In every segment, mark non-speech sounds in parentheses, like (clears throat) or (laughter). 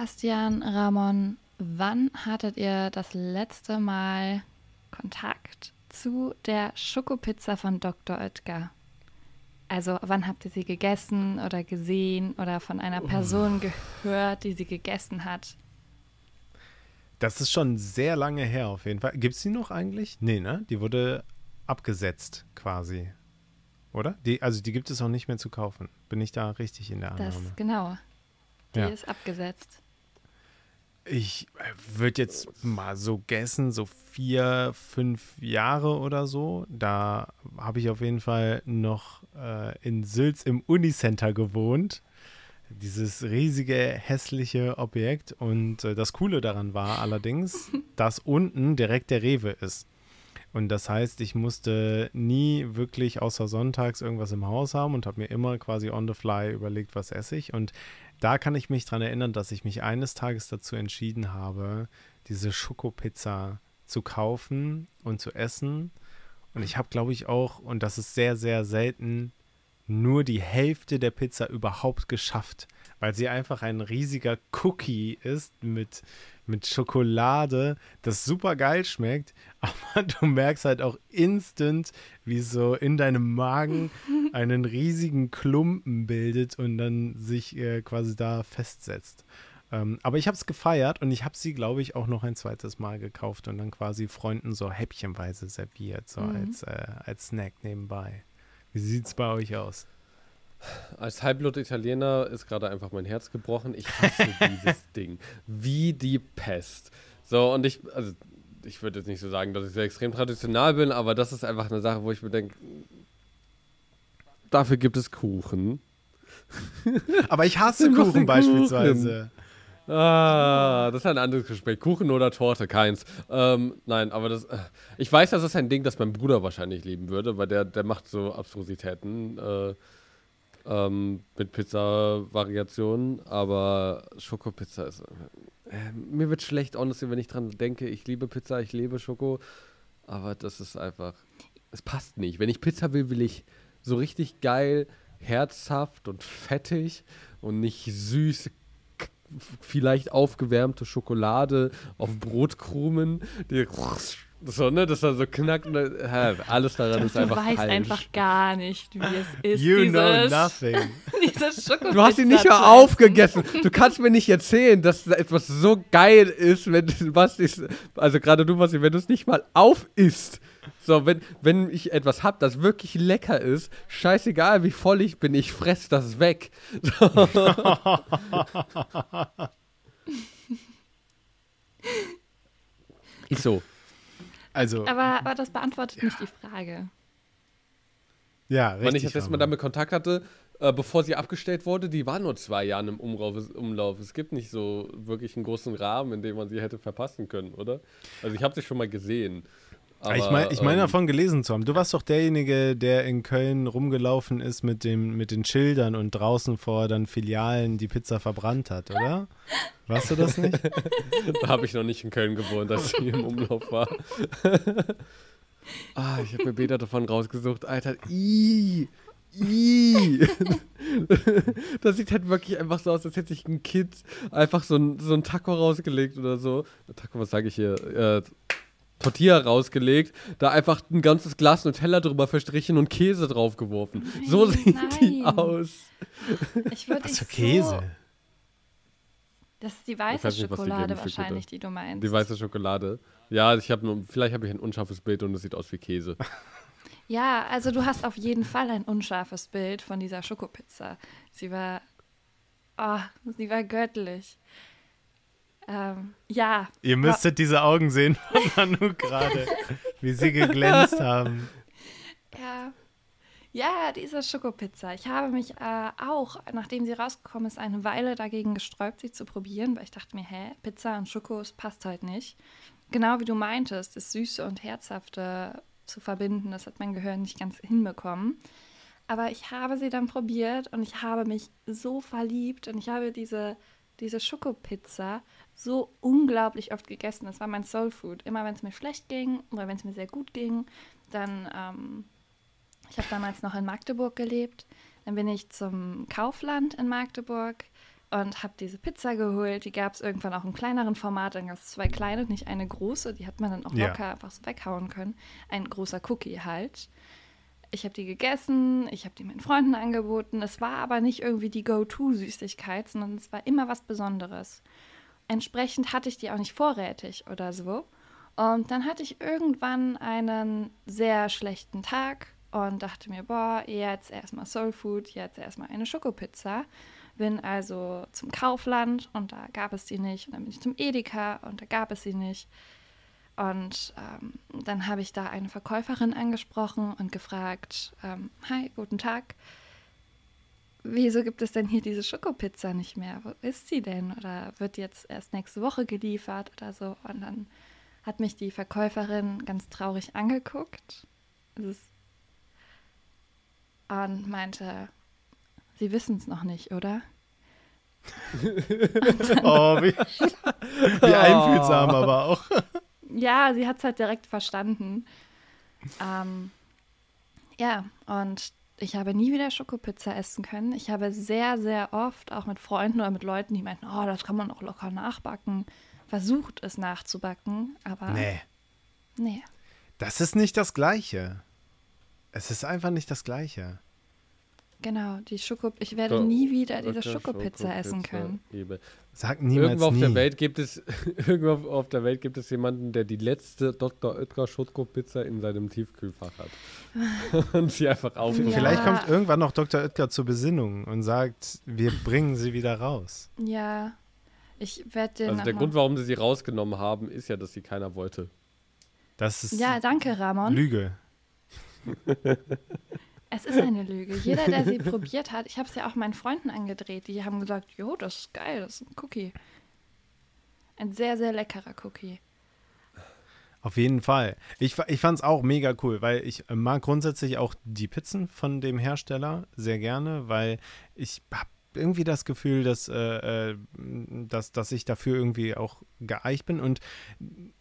Bastian, Ramon, wann hattet ihr das letzte Mal Kontakt zu der Schokopizza von Dr. Oetker? Also wann habt ihr sie gegessen oder gesehen oder von einer Person gehört, die sie gegessen hat? Das ist schon sehr lange her auf jeden Fall. Gibt es die noch eigentlich? Nee, ne? Die wurde abgesetzt quasi. Oder? Die, also die gibt es auch nicht mehr zu kaufen. Bin ich da richtig in der Annahme? Das, genau. Die ja. ist abgesetzt. Ich äh, würde jetzt mal so gessen, so vier, fünf Jahre oder so. Da habe ich auf jeden Fall noch äh, in Sülz im Unicenter gewohnt. Dieses riesige, hässliche Objekt. Und äh, das Coole daran war allerdings, (laughs) dass unten direkt der Rewe ist. Und das heißt, ich musste nie wirklich außer sonntags irgendwas im Haus haben und habe mir immer quasi on the fly überlegt, was esse ich. Und da kann ich mich daran erinnern, dass ich mich eines Tages dazu entschieden habe, diese Schokopizza zu kaufen und zu essen. Und ich habe, glaube ich, auch, und das ist sehr, sehr selten, nur die Hälfte der Pizza überhaupt geschafft, weil sie einfach ein riesiger Cookie ist mit mit Schokolade, das super geil schmeckt, (laughs) aber du merkst halt auch instant, wie so in deinem Magen (laughs) einen riesigen Klumpen bildet und dann sich äh, quasi da festsetzt. Ähm, aber ich habe es gefeiert und ich habe sie, glaube ich, auch noch ein zweites Mal gekauft und dann quasi Freunden so häppchenweise serviert, so mhm. als, äh, als Snack nebenbei. Wie sieht es bei euch aus? Als Halbblut-Italiener ist gerade einfach mein Herz gebrochen. Ich hasse (laughs) dieses Ding. Wie die Pest. So, und ich, also, ich würde jetzt nicht so sagen, dass ich sehr extrem traditional bin, aber das ist einfach eine Sache, wo ich mir denke, dafür gibt es Kuchen. Aber ich hasse (laughs) Kuchen, Kuchen beispielsweise. Ah, das ist ein anderes Gespräch. Kuchen oder Torte, keins. Ähm, nein, aber das. Äh, ich weiß, das ist ein Ding, das mein Bruder wahrscheinlich lieben würde, weil der, der macht so Abstrusitäten. Äh, ähm, mit Pizza-Variationen, aber Schokopizza ist. Äh, mir wird schlecht, honestly, wenn ich dran denke. Ich liebe Pizza, ich liebe Schoko, aber das ist einfach. Es passt nicht. Wenn ich Pizza will, will ich so richtig geil, herzhaft und fettig und nicht süß, vielleicht aufgewärmte Schokolade auf Brotkrumen, die so, ne, dass er so knackt. Ne, alles daran ist einfach falsch. Du weißt einfach gar nicht, wie es (laughs) ist. You know nothing. (laughs) du hast ihn nicht mal aufgegessen. Du kannst mir nicht erzählen, dass etwas so geil ist, wenn was ist. Also gerade du, was wenn du es nicht mal auf isst. So, wenn, wenn ich etwas hab, das wirklich lecker ist, scheißegal wie voll ich bin, ich fress das weg. So. (laughs) ist so. Also, aber, aber das beantwortet ja. nicht die Frage. Ja, richtig. Wenn ich das letzte Mal damit Kontakt hatte, äh, bevor sie abgestellt wurde, die war nur zwei Jahre im Umlauf, Umlauf. Es gibt nicht so wirklich einen großen Rahmen, in dem man sie hätte verpassen können, oder? Also ich habe sie schon mal gesehen. Aber, ich meine ich mein ähm, davon gelesen zu haben. Du warst doch derjenige, der in Köln rumgelaufen ist mit, dem, mit den Schildern und draußen vor dann Filialen die Pizza verbrannt hat, oder? Warst du das nicht? (laughs) da habe ich noch nicht in Köln gewohnt, als sie im Umlauf war. (laughs) ah, ich habe mir Bilder davon rausgesucht. Alter, ii, ii. (laughs) das sieht halt wirklich einfach so aus, als hätte sich ein Kind einfach so ein, so ein Taco rausgelegt oder so. Taco, was sage ich hier? Äh, Tortilla rausgelegt, da einfach ein ganzes Glas Nutella drüber verstrichen und Käse draufgeworfen. Nein, so sieht nein. die aus. Ich Was für Käse? So das ist die weiße nicht, Schokolade die wahrscheinlich, die du meinst. Die weiße Schokolade. Ja, ich habe vielleicht habe ich ein unscharfes Bild und es sieht aus wie Käse. (laughs) Ja, also du hast auf jeden Fall ein unscharfes Bild von dieser Schokopizza. Sie war, oh, sie war göttlich. Ähm, ja. Ihr müsstet diese Augen sehen von (laughs) Manu gerade, wie sie geglänzt (laughs) haben. Ja. Ja, diese Schokopizza. Ich habe mich äh, auch, nachdem sie rausgekommen ist, eine Weile dagegen gesträubt, sie zu probieren, weil ich dachte mir, hä, Pizza und Schokos passt halt nicht. Genau wie du meintest, das Süße und Herzhafte zu verbinden, das hat mein Gehirn nicht ganz hinbekommen. Aber ich habe sie dann probiert und ich habe mich so verliebt und ich habe diese, diese Schokopizza so unglaublich oft gegessen. Das war mein Soul Food. Immer wenn es mir schlecht ging oder wenn es mir sehr gut ging, dann, ähm, ich habe damals noch in Magdeburg gelebt, dann bin ich zum Kaufland in Magdeburg und habe diese Pizza geholt. Die gab es irgendwann auch im kleineren Format. Dann gab es zwei kleine, nicht eine große. Die hat man dann auch Ja. locker einfach so weghauen können. Ein großer Cookie halt. Ich habe die gegessen, ich habe die meinen Freunden angeboten. Es war aber nicht irgendwie die Go-To-Süßigkeit, sondern es war immer was Besonderes. Entsprechend hatte ich die auch nicht vorrätig oder so. Und dann hatte ich irgendwann einen sehr schlechten Tag und dachte mir, boah, jetzt erstmal Soul Food, jetzt erstmal eine Schokopizza. Bin also zum Kaufland und da gab es die nicht. Und dann bin ich zum Edeka und da gab es sie nicht. Und ähm, dann habe ich da eine Verkäuferin angesprochen und gefragt, ähm, hi, guten Tag. Wieso gibt es denn hier diese Schokopizza nicht mehr? Wo ist sie denn? Oder wird die jetzt erst nächste Woche geliefert oder so? Und dann hat mich die Verkäuferin ganz traurig angeguckt Es ist- und meinte, Sie wissen es noch nicht, oder? (laughs) Oh, wie, wie einfühlsam aber auch. Ja, sie hat es halt direkt verstanden. Ähm, ja, und ich habe nie wieder Schokopizza essen können. Ich habe sehr, sehr oft, auch mit Freunden oder mit Leuten, die meinten, oh, das kann man auch locker nachbacken, versucht es nachzubacken, aber Nee, nee. das ist nicht das Gleiche. Es ist einfach nicht das Gleiche. Genau, die Schoko ich werde So, nie wieder diese Okay, Schokopizza essen können. Liebe. Sag niemals Irgendwo auf nie. der Welt gibt es (laughs) irgendwo auf der Welt gibt es jemanden, der die letzte Dr. Oetker Schokopizza in seinem Tiefkühlfach hat. (laughs) und sie einfach auf. Ja. Vielleicht kommt irgendwann noch Dr. Oetker zur Besinnung und sagt, wir bringen sie wieder raus. Ja, ich werde den Also der Grund, warum sie sie rausgenommen haben, ist ja, dass sie keiner wollte. Das ist Ja, danke, Ramon. Lüge. (laughs) Es ist eine Lüge. Jeder, der sie (laughs) probiert hat, ich habe es ja auch meinen Freunden angedreht, die haben gesagt, jo, das ist geil, das ist ein Cookie. Ein sehr, sehr leckerer Cookie. Auf jeden Fall. Ich, ich fand es auch mega cool, weil ich mag grundsätzlich auch die Pizzen von dem Hersteller sehr gerne, weil ich habe irgendwie das Gefühl, dass, äh, äh, dass, dass ich dafür irgendwie auch geeicht bin und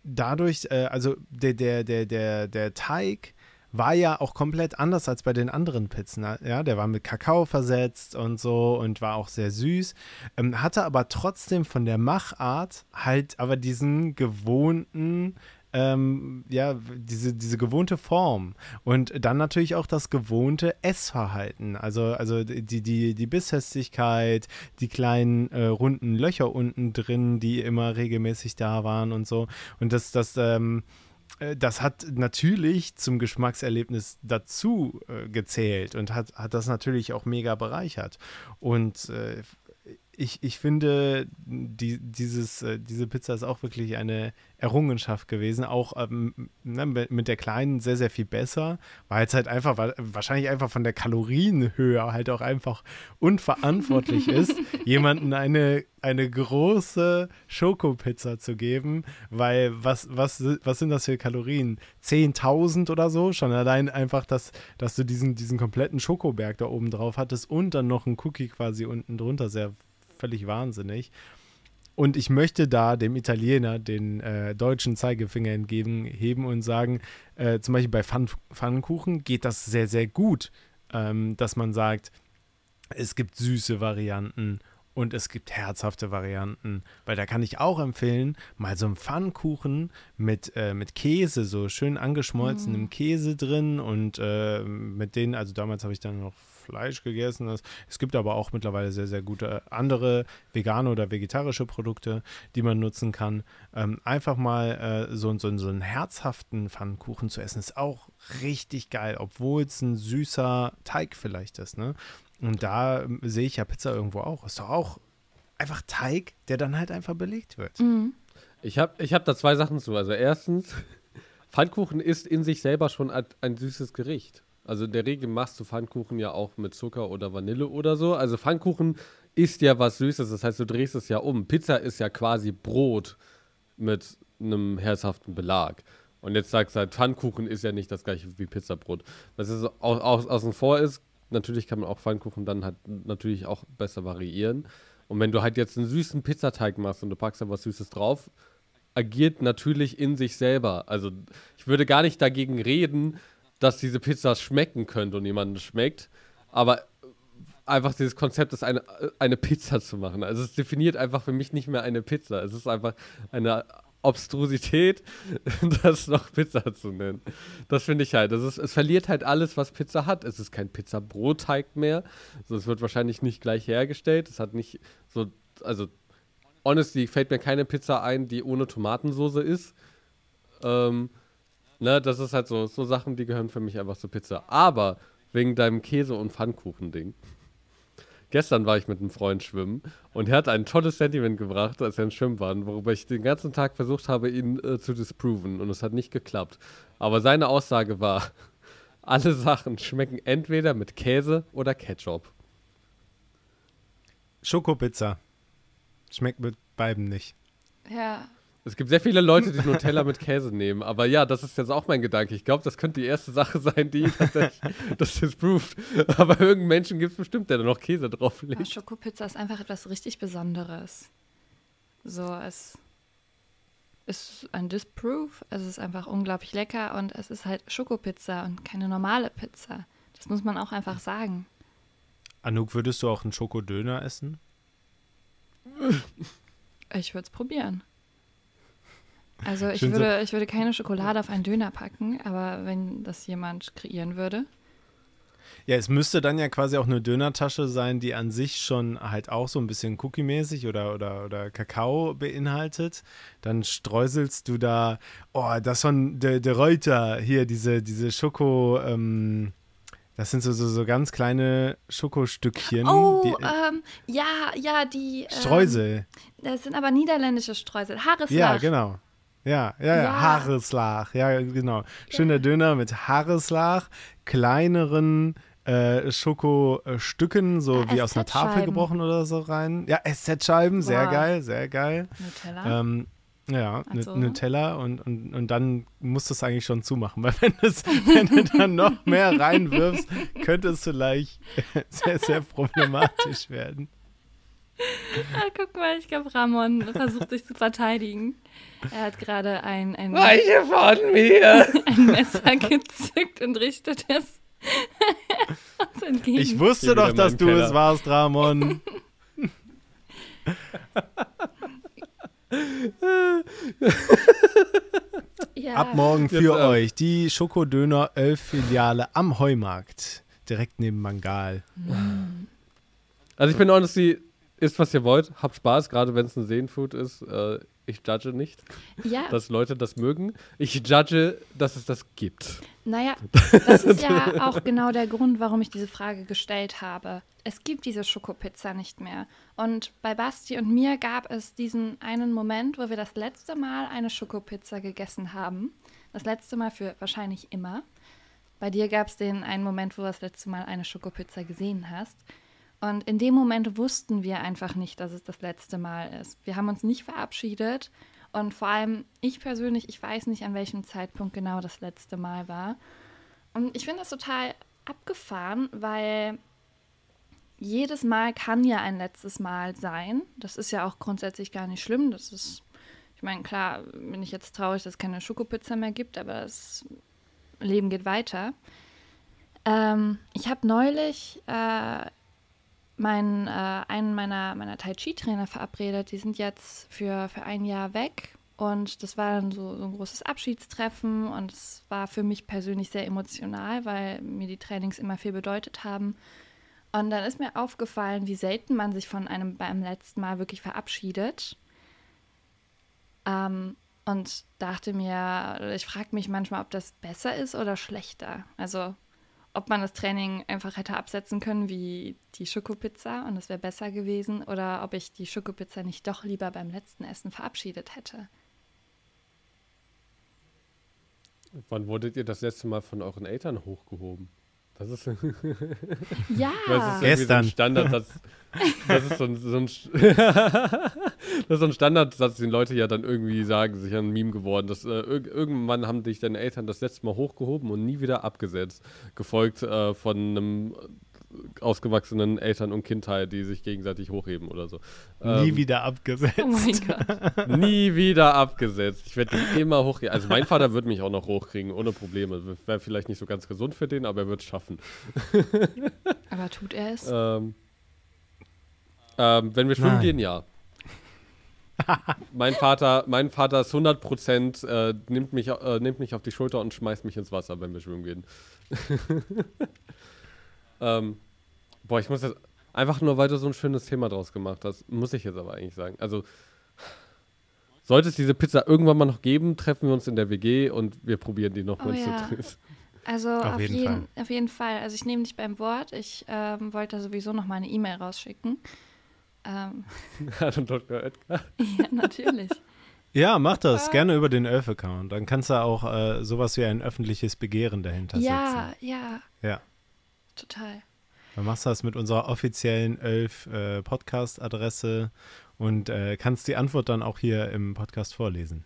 dadurch, äh, also der, der, der, der, der Teig war ja auch komplett anders als bei den anderen Pizzen. Ja, der war mit Kakao versetzt und so und war auch sehr süß. Ähm, hatte aber trotzdem von der Machart halt aber diesen gewohnten, ähm, ja, diese, diese gewohnte Form. Und dann natürlich auch das gewohnte Essverhalten. Also, also die, die, die Bisshestigkeit, die kleinen äh, runden Löcher unten drin, die immer regelmäßig da waren und so. Und das, das, ähm, äh, das hat natürlich zum Geschmackserlebnis dazu äh, gezählt und hat, hat das natürlich auch mega bereichert. Und äh, ich, ich finde, die, dieses, äh, diese Pizza ist auch wirklich eine Errungenschaft gewesen. Auch ähm, ne, mit der kleinen sehr, sehr viel besser. Weil es halt einfach, wa- wahrscheinlich einfach von der Kalorienhöhe halt auch einfach unverantwortlich (laughs) ist, jemanden eine, eine große Schokopizza zu geben. Weil was, was, was sind das für Kalorien? 10.000 oder so? Schon allein einfach, dass, dass du diesen, diesen kompletten Schokoberg da oben drauf hattest und dann noch ein Cookie quasi unten drunter. Sehr völlig wahnsinnig. Und ich möchte da dem Italiener den äh, deutschen Zeigefinger entgegen heben und sagen, äh, zum Beispiel bei Pfann Pfannkuchen geht das sehr, sehr gut, ähm, dass man sagt, es gibt süße Varianten und es gibt herzhafte Varianten, weil da kann ich auch empfehlen, mal so einen Pfannkuchen mit, äh, mit Käse, so schön angeschmolzenem Käse drin und äh, mit denen, also damals habe ich dann noch Fleisch gegessen. Das, es gibt aber auch mittlerweile sehr, sehr gute andere vegane oder vegetarische Produkte, die man nutzen kann. Ähm, einfach mal äh, so, so, so einen herzhaften Pfannkuchen zu essen, ist auch richtig geil, obwohl es ein süßer Teig vielleicht ist. Ne? Und da ähm, sehe ich ja Pizza irgendwo auch. Ist doch auch einfach Teig, der dann halt einfach belegt wird. Mhm. Ich habe ich hab da zwei Sachen zu. Also erstens, (laughs) Pfannkuchen ist in sich selber schon ein, süßes Gericht. Also in der Regel machst du Pfannkuchen ja auch mit Zucker oder Vanille oder so. Also Pfannkuchen ist ja was Süßes, das heißt, du drehst es ja um. Pizza ist ja quasi Brot mit einem herzhaften Belag. Und jetzt sagst du halt, Pfannkuchen ist ja nicht das gleiche wie Pizzabrot. Was es au au außen vor ist, natürlich kann man auch Pfannkuchen dann halt natürlich auch besser variieren. Und wenn du halt jetzt einen süßen Pizzateig machst und du packst da was Süßes drauf, agiert natürlich in sich selber. Also ich würde gar nicht dagegen reden, dass diese Pizza schmecken könnte und jemandem schmeckt, aber einfach dieses Konzept ist, eine, eine Pizza zu machen. Also es definiert einfach für mich nicht mehr eine Pizza. Es ist einfach eine Obstrusität, (laughs) das noch Pizza zu nennen. Das finde ich halt. Das ist, es verliert halt alles, was Pizza hat. Es ist kein Pizza-Brotteig mehr. Also es wird wahrscheinlich nicht gleich hergestellt. Es hat nicht so, also honestly fällt mir keine Pizza ein, die ohne Tomatensoße ist. Ähm, ne, das ist halt so, so Sachen, die gehören für mich einfach zur Pizza. Aber wegen deinem Käse- und Pfannkuchen-Ding Gestern war ich mit einem Freund schwimmen und er hat ein tolles Sentiment gebracht, als wir im Schwimmen waren, worüber ich den ganzen Tag versucht habe, ihn äh, zu disproven und es hat nicht geklappt. Aber seine Aussage war, (laughs) alle Sachen schmecken entweder mit Käse oder Ketchup. Schokopizza. Schmeckt mit beiden nicht. Ja, Es gibt sehr viele Leute, die Nutella mit Käse nehmen, aber ja, das ist jetzt auch mein Gedanke. Ich glaube, das könnte die erste Sache sein, die tatsächlich (laughs) das disproved. Aber irgendeinen Menschen gibt es bestimmt, der da noch Käse drauflegt. Schokopizza ist einfach etwas richtig Besonderes. So, es ist ein Disprove, es ist einfach unglaublich lecker und es ist halt Schokopizza und keine normale Pizza. Das muss man auch einfach sagen. Anouk, würdest du auch einen Schokodöner essen? Ich würde es probieren. Also ich Schön so- würde, ich würde keine Schokolade auf einen Döner packen, aber wenn das jemand kreieren würde. Ja, es müsste dann ja quasi auch eine Dönertasche sein, die an sich schon halt auch so ein bisschen Cookie-mäßig oder, oder, oder Kakao beinhaltet. Dann streuselst du da, oh, das von der de Reuter, hier, diese, diese Schoko, ähm, das sind so, so, so ganz kleine Schokostückchen. Oh, die, ähm, ja, ja, die. Ähm, Streusel. Das sind aber niederländische Streusel. Haareslach. Ja, genau. Ja, ja, ja, Ja. Haareslach. Ja, genau. Schöner Döner mit Haareslach, kleineren äh, Schokostücken, so Ah, wie aus einer Tafel gebrochen oder so rein. Ja, SZ-Scheiben, sehr Wow. geil, sehr geil. Nutella. Ähm, ja, Ach so. Nut- Nutella und, und, und dann musst du es eigentlich schon zumachen, (laughs) weil wenn, es, wenn du dann noch mehr reinwirfst, (laughs) könnte es vielleicht (laughs) sehr, sehr problematisch werden. Ah, guck mal, ich glaube, Ramon versucht sich zu verteidigen. Er hat gerade ein, ein, Weiche von mir! (laughs) ein Messer gezückt und richtet es (laughs) uns entgegen. Ich wusste doch, dass du Keller. es warst, Ramon. (laughs) ja. Ab morgen Jetzt, für ähm, euch die Schokodöner 11 Filiale am Heumarkt. Direkt neben Mangal. Also ich bin honestly, isst was ihr wollt, habt Spaß, gerade wenn es ein Seenfood ist. Äh, ich judge nicht, Ja, dass Leute das mögen. Ich judge, dass es das gibt. naja, (laughs) das ist ja (laughs) auch genau der Grund, warum ich diese Frage gestellt habe. Es gibt diese Schokopizza nicht mehr. Und bei Basti und mir gab es diesen einen Moment, wo wir das letzte Mal eine Schokopizza gegessen haben. Das letzte Mal für wahrscheinlich immer. Bei dir gab es den einen Moment, wo du das letzte Mal eine Schokopizza gesehen hast. Und in dem Moment wussten wir einfach nicht, dass es das letzte Mal ist. Wir haben uns nicht verabschiedet. Und vor allem ich persönlich, ich weiß nicht, an welchem Zeitpunkt genau das letzte Mal war. Und ich finde das total abgefahren, weil jedes Mal kann ja ein letztes Mal sein. Das ist ja auch grundsätzlich gar nicht schlimm. Das ist, ich meine, klar, bin ich jetzt traurig, dass es keine Schokopizza mehr gibt, aber das Leben geht weiter. Ähm, ich habe neulich äh, meinen, äh, einen meiner, meiner Tai Chi-Trainer verabredet. Die sind jetzt für, für ein Jahr weg. Und das war dann so, so ein großes Abschiedstreffen. Und es war für mich persönlich sehr emotional, weil mir die Trainings immer viel bedeutet haben. Und dann ist mir aufgefallen, wie selten man sich von einem beim letzten Mal wirklich verabschiedet. Ähm, und dachte mir, ich frage mich manchmal, ob das besser ist oder schlechter. Also ob man das Training einfach hätte absetzen können wie die Schokopizza und es wäre besser gewesen oder ob ich die Schokopizza nicht doch lieber beim letzten Essen verabschiedet hätte. Wann wurdet ihr das letzte Mal von euren Eltern hochgehoben? Das ist, (laughs) Ja, das ist so Gestern. ein Standardsatz. Das ist so ein, so ein, (laughs) das ist so ein Standardsatz, den Leute ja dann irgendwie sagen, sich ein Meme geworden. Dass, äh, irg irgendwann haben dich deine Eltern das letzte Mal hochgehoben und nie wieder abgesetzt. Gefolgt äh, von einem ausgewachsenen Eltern und Kindteil, die sich gegenseitig hochheben oder so. Nie Ähm, wieder abgesetzt. Oh mein Gott. (laughs) Nie wieder abgesetzt. Ich werde immer hochkriegen. Also mein Vater wird mich auch noch hochkriegen, ohne Probleme. Wäre vielleicht nicht so ganz gesund für den, aber er wird es schaffen. (laughs) Aber tut er es? Ähm, ähm, wenn wir schwimmen Nein. gehen, ja. mein, Vater, mein Vater ist 100 Prozent, äh, nimmt, mich, äh, nimmt mich auf die Schulter und schmeißt mich ins Wasser, wenn wir schwimmen gehen. (laughs) ähm, boah, ich muss jetzt einfach nur, weil du so ein schönes Thema draus gemacht hast, muss ich jetzt aber eigentlich sagen. Also, sollte es diese Pizza irgendwann mal noch geben, treffen wir uns in der WG und wir probieren die nochmal Oh zu ja. dritt. Also Auf auf, jeden jeden, auf jeden Fall. Also ich nehme dich beim Wort. Ich ähm, wollte sowieso noch mal eine E-Mail rausschicken. Ähm, (laughs) Hallo Dr. Oetker. (laughs) ja, natürlich. Ja, mach das. Gerne über den Elf-Account. Dann kannst du auch äh, sowas wie ein öffentliches Begehren dahinter ja, setzen. ja, Ja. Total. Dann machst du das mit unserer offiziellen Elf-Podcast-Adresse und äh, kannst die Antwort dann auch hier im Podcast vorlesen.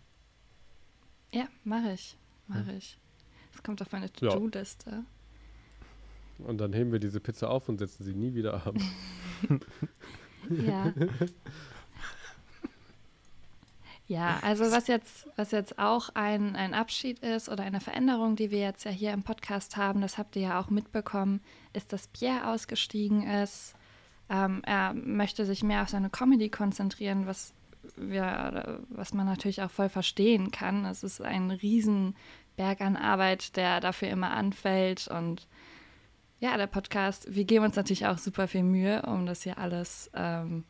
Ja, mache ich. Mache ich. Das kommt auf meine Ja. To-Do-Liste. Und dann heben wir diese Pizza auf und setzen sie nie wieder ab. (laughs) Ja. Ja, also was jetzt, was jetzt auch ein, ein Abschied ist oder eine Veränderung, die wir jetzt ja hier im Podcast haben, das habt ihr ja auch mitbekommen, ist, dass Pierre ausgestiegen ist. Ähm, er möchte sich mehr auf seine Comedy konzentrieren, was wir, was man natürlich auch voll verstehen kann. Es ist ein Riesenberg an Arbeit, der dafür immer anfällt und ja, der Podcast, wir geben uns natürlich auch super viel Mühe, um das hier alles ähm,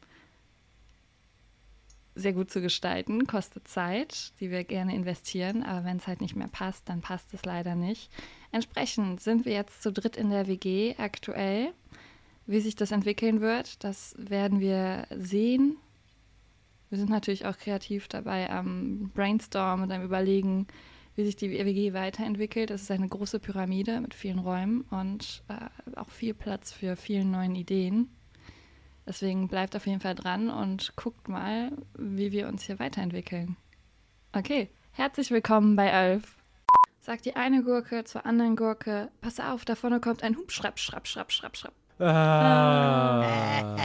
sehr gut zu gestalten. Kostet Zeit, die wir gerne investieren, aber wenn es halt nicht mehr passt, dann passt es leider nicht. Entsprechend sind wir jetzt zu dritt in der WG aktuell. Wie sich das entwickeln wird, das werden wir sehen. Wir sind natürlich auch kreativ dabei am Brainstorm und am Überlegen, wie sich die WG weiterentwickelt. Es ist eine große Pyramide mit vielen Räumen und äh, auch viel Platz für vielen neuen Ideen. Deswegen bleibt auf jeden Fall dran und guckt mal, wie wir uns hier weiterentwickeln. Okay, herzlich willkommen bei Elf. Sagt die eine Gurke zur anderen Gurke, pass auf, da vorne kommt ein Hubschrapp, schrapp, schrapp, schrapp, schrapp. Ah.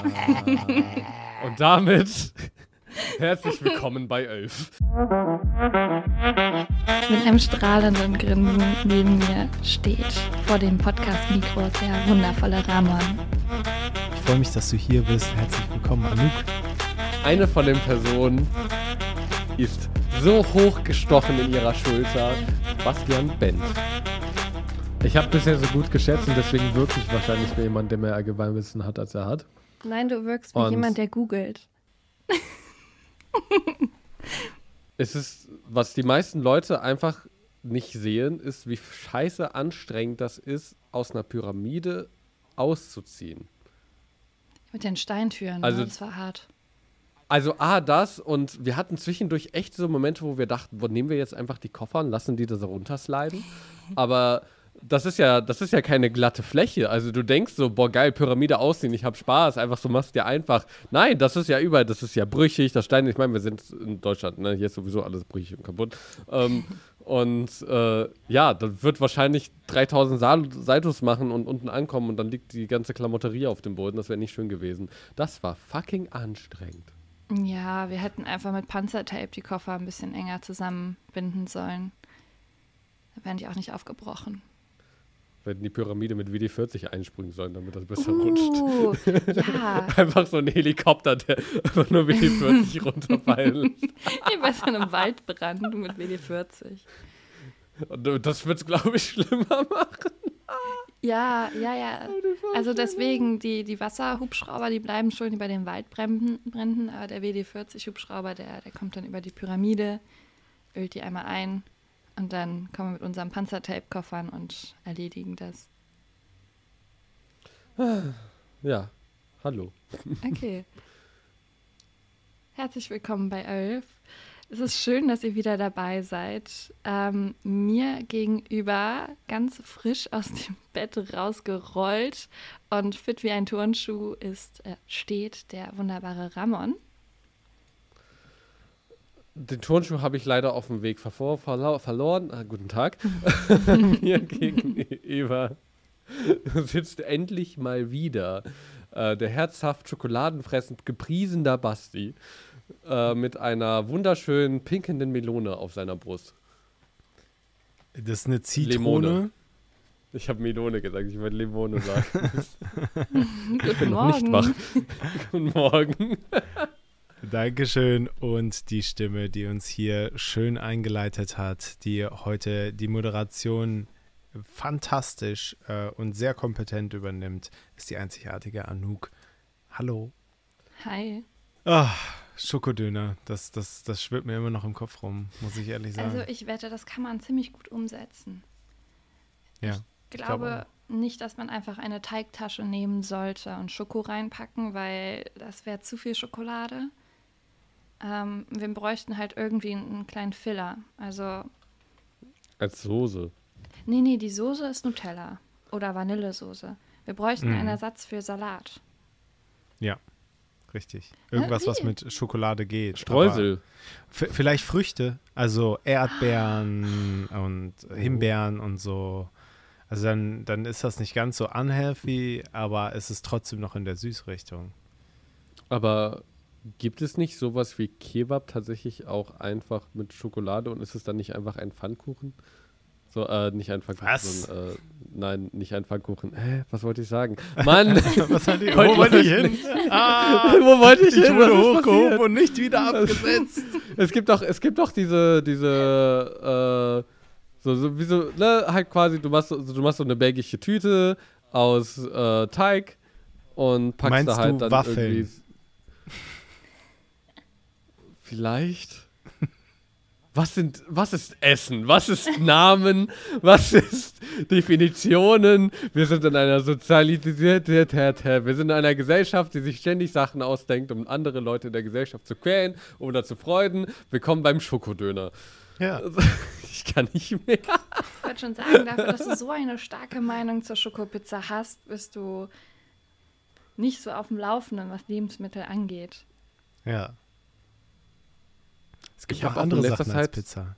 Und damit (laughs) herzlich willkommen bei Elf. Mit einem strahlenden Grinsen neben mir steht vor dem Podcast-Mikro der wundervolle Ramon. Ich freue mich, dass du hier bist. Herzlich willkommen, Anouk. Eine von den Personen ist so hochgestochen in ihrer Schulter, Bastian Bent. Ich habe bisher so gut geschätzt und deswegen wirklich wahrscheinlich wie jemand, der mehr Allgemeinwissen hat, als er hat. Nein, du wirkst wie Und- jemand, der googelt. Es ist, was die meisten Leute einfach nicht sehen, ist, wie scheiße anstrengend das ist, aus einer Pyramide auszuziehen. Mit den Steintüren, Also- ne? das war hart. Also A, das und wir hatten zwischendurch echt so Momente, wo wir dachten, wo nehmen wir jetzt einfach die Koffer und lassen die da so runtersliden. Aber das ist ja, das ist ja keine glatte Fläche. Also du denkst so, boah geil, Pyramide ausziehen, ich hab Spaß, einfach so machst dir einfach. Nein, das ist ja überall, das ist ja brüchig, das Stein, ich meine, wir sind in Deutschland, ne? Hier ist sowieso alles brüchig und kaputt. Ähm, (laughs) und äh, ja, das wird wahrscheinlich 3000 Sal Saltos machen und unten ankommen und dann liegt die ganze Klamotterie auf dem Boden. Das wäre nicht schön gewesen. Das war fucking anstrengend. Ja, wir hätten einfach mit Panzertape die Koffer ein bisschen enger zusammenbinden sollen. Da wären die auch nicht aufgebrochen. Wir hätten die Pyramide mit WD-40 einspringen sollen, damit das besser rutscht. Uh, ja, (laughs) Einfach so ein Helikopter, der einfach nur WD-40 (laughs) runterfallen lässt. bei so einem Waldbrand mit WD-40. Und das wird es, glaube ich, schlimmer machen. Ja, ja, ja. Also deswegen, die, die Wasserhubschrauber, die bleiben schon bei den Waldbränden, Bränden, aber der WD-40-Hubschrauber, der, der kommt dann über die Pyramide, ölt die einmal ein und dann kommen wir mit unseren Panzertape-Koffern und erledigen das. Ja, hallo. Okay. (laughs) Herzlich willkommen bei Elf. Es ist schön, dass ihr wieder dabei seid. Ähm, mir gegenüber ganz frisch aus dem (laughs) Bett rausgerollt und fit wie ein Turnschuh ist, äh, steht der wunderbare Ramon. Den Turnschuh habe ich leider auf dem Weg vervor, verlo verloren. Ah, guten Tag. (laughs) (laughs) Mir gegenüber sitzt endlich mal wieder äh, der herzhaft schokoladenfressend gepriesener Basti äh, mit einer wunderschönen pinkenden Melone auf seiner Brust. Das ist eine Zitrone. Limone. Ich habe Melone gesagt, ich wollte Limone sagen. (laughs) ich bin noch Morgen. nicht wach. Guten Morgen. Dankeschön und die Stimme, die uns hier schön eingeleitet hat, die heute die Moderation fantastisch äh, und sehr kompetent übernimmt, ist die einzigartige Anouk. Hallo. Hi. Ah, Schokodöner, das, das, das schwirrt mir immer noch im Kopf rum, muss ich ehrlich sagen. Also ich wette, das kann man ziemlich gut umsetzen. ja. Ich glaube glaube nicht, dass man einfach eine Teigtasche nehmen sollte und Schoko reinpacken, weil das wäre zu viel Schokolade. Ähm, wir bräuchten halt irgendwie einen kleinen Filler. Also, Als Soße. nee, nee, die Soße ist Nutella oder Vanillesoße. Wir bräuchten Mhm. einen Ersatz für Salat. Ja, richtig. Irgendwas, was mit Schokolade geht. Streusel. Vielleicht Früchte, also Erdbeeren und Himbeeren und so. Also dann, dann ist das nicht ganz so unhealthy, aber es ist trotzdem noch in der Süßrichtung. Aber gibt es nicht sowas wie Kebab tatsächlich auch einfach mit Schokolade und ist es dann nicht einfach ein Pfannkuchen? So, äh, nicht ein Pfannkuchen, Was? sondern, äh, nein, nicht ein Pfannkuchen. Hä, was wollte ich sagen? Mann, (laughs) Was hat die, wo wollte ich hin? Ah, (laughs) wo wollte ich, ich hin? wurde hochgehoben und nicht wieder (laughs) abgesetzt. Es gibt doch, es gibt doch diese, diese, äh, so, so wie so, ne, halt quasi, du machst, so- du machst so eine belgische Tüte aus äh, Teig und packst Meinst da halt du dann Waffeln? irgendwie. Vielleicht. Was sind, was ist Essen? Was ist Namen? (laughs) Was ist Definitionen? Wir sind in einer Sozialität, wir sind in einer Gesellschaft, die sich ständig Sachen ausdenkt, um andere Leute in der Gesellschaft zu quälen oder zu freuden. Willkommen beim Schokodöner. Ja, (laughs) Ich kann nicht mehr. Ich wollte schon sagen, dafür, dass du so eine starke Meinung zur Schokopizza hast, bist du nicht so auf dem Laufenden, was Lebensmittel angeht. ja. Es gibt Ich in andere letzter Sachen als Zeit- Pizza.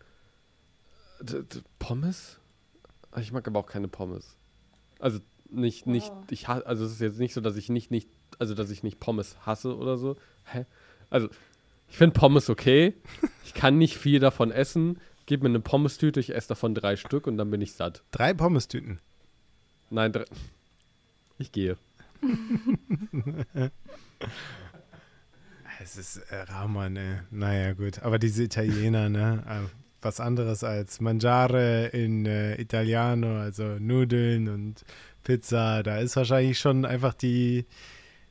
D d Pommes? Ich mag aber auch keine Pommes. Also nicht, nicht, Oh. ich also es ist jetzt nicht so, dass ich nicht, nicht, also dass ich nicht Pommes hasse oder so. Hä? Also, ich finde Pommes okay. (laughs) Ich kann nicht viel davon essen. Gib mir eine Pommes-Tüte, ich esse davon drei Stück und dann bin ich satt. Drei Pommes-Tüten. Nein, drei. Ich gehe. (laughs) Es ist äh, Rahman, ne? Naja, gut. Aber diese Italiener, ne? Äh, was anderes als Mangiare in äh, Italiano, also Nudeln und Pizza. Da ist wahrscheinlich schon einfach die,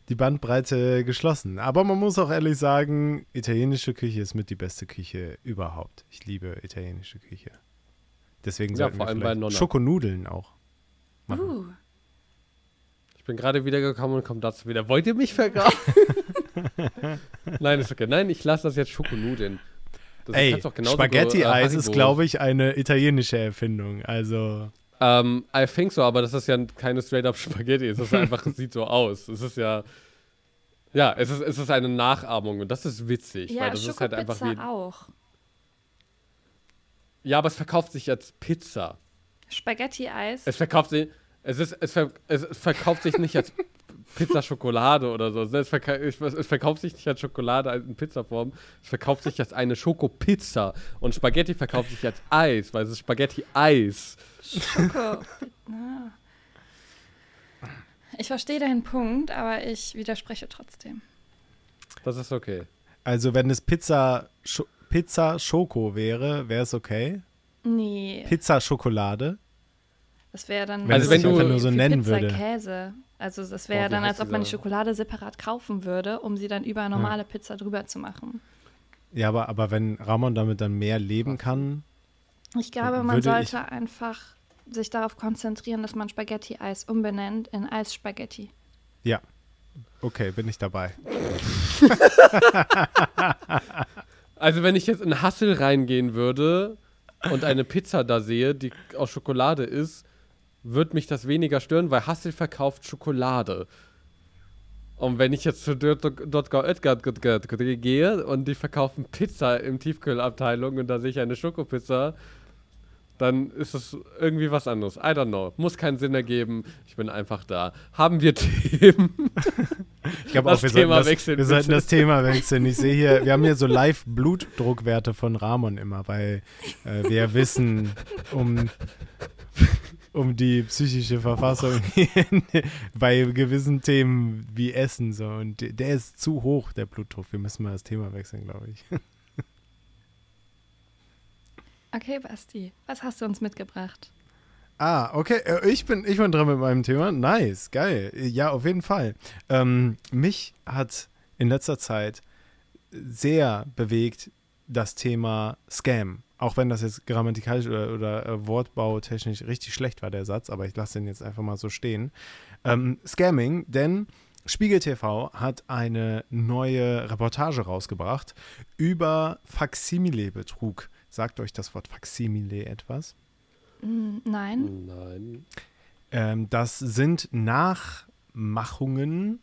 die Bandbreite geschlossen. Aber man muss auch ehrlich sagen, italienische Küche ist mit die beste Küche überhaupt. Ich liebe italienische Küche. Deswegen Ja, sollten vor wir allem bei vielleicht Nonna. Schokonudeln auch machen. Uh, Ich bin gerade wiedergekommen und komme dazu wieder. Wollt ihr mich vergraben? (laughs) (laughs) Nein, ist okay. Nein, ich lasse das jetzt Schokonudeln. Das Ey, kannst du auch genauso Spaghetti-Eis ist, glaube ich, eine italienische Erfindung. Also, Ähm, I think so, aber das ist ja keine straight-up Spaghetti. Es ist einfach, es sieht so aus. Es ist ja. Ja, es ist, es ist eine Nachahmung und das ist witzig, ja, weil das ist halt einfach wie. auch. Ja, aber es verkauft sich als Pizza. Spaghetti-Eis. Es verkauft sich. Es, ist, es, ver, es verkauft sich nicht als (laughs) Pizza Schokolade oder so. Es, verka es verkauft sich nicht als Schokolade in Pizzaform. Es verkauft sich als eine Schokopizza. Und Spaghetti verkauft sich als Eis, weil es ist Spaghetti-Eis. Schoko. Na. Ich verstehe deinen Punkt, aber ich widerspreche trotzdem. Das ist okay. also wenn es Pizza, Scho Pizza Schoko wäre, wäre es okay. Nee, Pizza Schokolade. Das wäre dann Wenn Also wenn du- nur so nennen Pizza würde. Käse. Also das wäre wie dann, als ob man die? Schokolade separat kaufen würde, um sie dann über normale Pizza drüber zu machen. Ja, aber, aber wenn Ramon damit dann mehr leben kann, Ich glaube, man Würde ich- sollte einfach sich darauf konzentrieren, dass man Spaghetti-Eis umbenennt in Eisspaghetti. ja. Okay, bin ich dabei. (laughs) Also wenn ich jetzt in Hassel reingehen würde und eine Pizza da sehe, die aus Schokolade ist, würde mich das weniger stören, weil Hassel verkauft Schokolade. Und wenn ich jetzt zu dort gehe und die verkaufen Pizza im Tiefkühlabteilung und da sehe ich eine Schokopizza, dann ist es irgendwie was anderes. I don't know. Muss keinen Sinn ergeben. Ich bin einfach da. Haben wir (laughs) Themen? Ich glaube auch, wir, Thema sollten, das, wechseln, wir sollten das Thema wechseln. Ich sehe hier, wir haben hier so Live-Blutdruckwerte von Ramon immer, weil äh, wir wissen um, um die psychische Verfassung (laughs) bei gewissen Themen wie Essen. So. Und der ist zu hoch, der Blutdruck. Wir müssen mal das Thema wechseln, glaube ich. (laughs) Okay, Basti, was hast du uns mitgebracht? Ah, okay. Äh, ich bin, ich bin dran mit meinem Thema. Nice, geil. Ja, auf jeden Fall. Ähm, mich hat in letzter Zeit sehr bewegt das Thema Scam. Auch wenn das jetzt grammatikalisch oder, oder äh, wortbautechnisch richtig schlecht war, der Satz, aber ich lasse den jetzt einfach mal so stehen. Ähm, Scamming, denn Spiegel TV hat eine neue Reportage rausgebracht über Faksimile-Betrug. Sagt euch das Wort Faksimile etwas? Mm, nein. Nein. Ähm, das sind Nachmachungen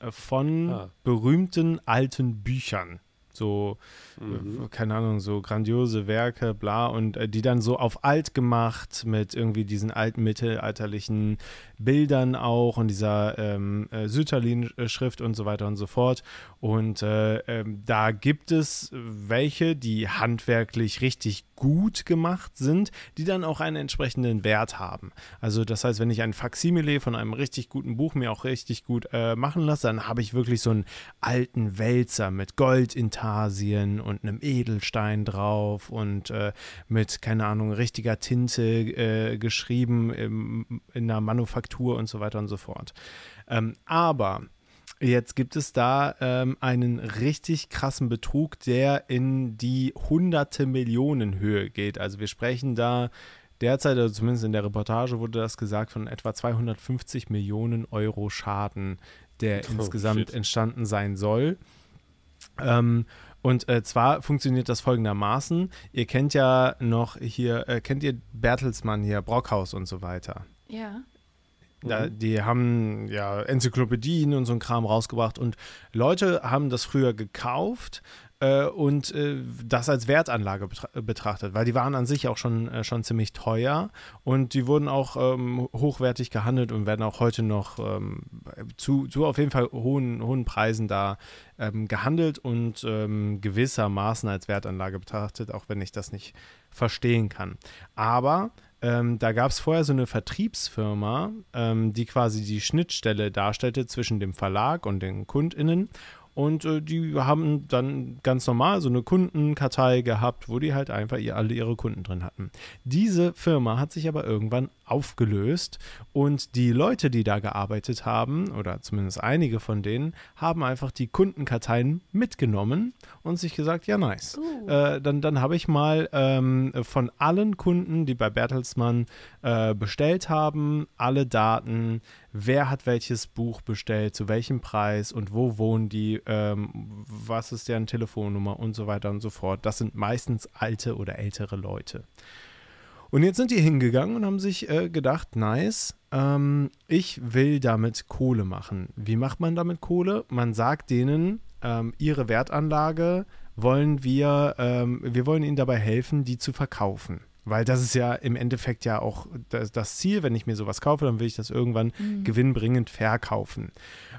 äh, von ah. berühmten alten Büchern so, mhm. keine Ahnung, so grandiose Werke, bla, und äh, die dann so auf alt gemacht mit irgendwie diesen alten mittelalterlichen Bildern auch und dieser ähm, äh, Sütterlin-Schrift und so weiter und so fort. Und äh, äh, da gibt es welche, die handwerklich richtig gut gemacht sind, die dann auch einen entsprechenden Wert haben. Also das heißt, wenn ich ein Faksimile von einem richtig guten Buch mir auch richtig gut äh, machen lasse, dann habe ich wirklich so einen alten Wälzer mit Goldintarsien und einem Edelstein drauf und äh, mit, keine Ahnung, richtiger Tinte äh, geschrieben im, in einer Manufaktur und so weiter und so fort. Ähm, aber Jetzt gibt es da ähm, einen richtig krassen Betrug, der in die hunderte Millionen Höhe geht. Also wir sprechen da derzeit, also zumindest in der Reportage wurde das gesagt, von etwa 250 Millionen Euro Schaden, der oh, insgesamt shit. entstanden sein soll. Ähm, und äh, zwar funktioniert das folgendermaßen: Ihr kennt ja noch hier, äh, kennt ihr Bertelsmann hier, Brockhaus und so weiter? Ja. Da, mhm. die haben ja Enzyklopädien und so ein Kram rausgebracht und Leute haben das früher gekauft äh, und äh, das als Wertanlage betra betrachtet, weil die waren an sich auch schon, äh, schon ziemlich teuer und die wurden auch ähm, hochwertig gehandelt und werden auch heute noch ähm, zu, zu auf jeden Fall hohen, hohen Preisen da ähm, gehandelt und ähm, gewissermaßen als Wertanlage betrachtet, auch wenn ich das nicht verstehen kann. Aber ähm, da gab es vorher so eine Vertriebsfirma, ähm, die quasi die Schnittstelle darstellte zwischen dem Verlag und den KundInnen. Und äh, die haben dann ganz normal so eine Kundenkartei gehabt, wo die halt einfach ihr, alle ihre Kunden drin hatten. Diese Firma hat sich aber irgendwann aufgelöst und die Leute, die da gearbeitet haben, oder zumindest einige von denen, haben einfach die Kundenkarteien mitgenommen und sich gesagt, ja nice. Uh. Äh, dann dann habe ich mal ähm, von allen Kunden, die bei Bertelsmann äh, bestellt haben, alle Daten, wer hat welches Buch bestellt, zu welchem Preis und wo wohnen die, ähm, was ist deren Telefonnummer und so weiter und so fort. Das sind meistens alte oder ältere Leute. Und jetzt sind die hingegangen und haben sich äh, gedacht, nice, ähm, ich will damit Kohle machen. Wie macht man damit Kohle? Man sagt denen, ähm, ihre Wertanlage wollen wir, ähm, wir wollen ihnen dabei helfen, die zu verkaufen. Weil das ist ja im Endeffekt ja auch das, Ziel, wenn ich mir sowas kaufe, dann will ich das irgendwann mhm. gewinnbringend verkaufen.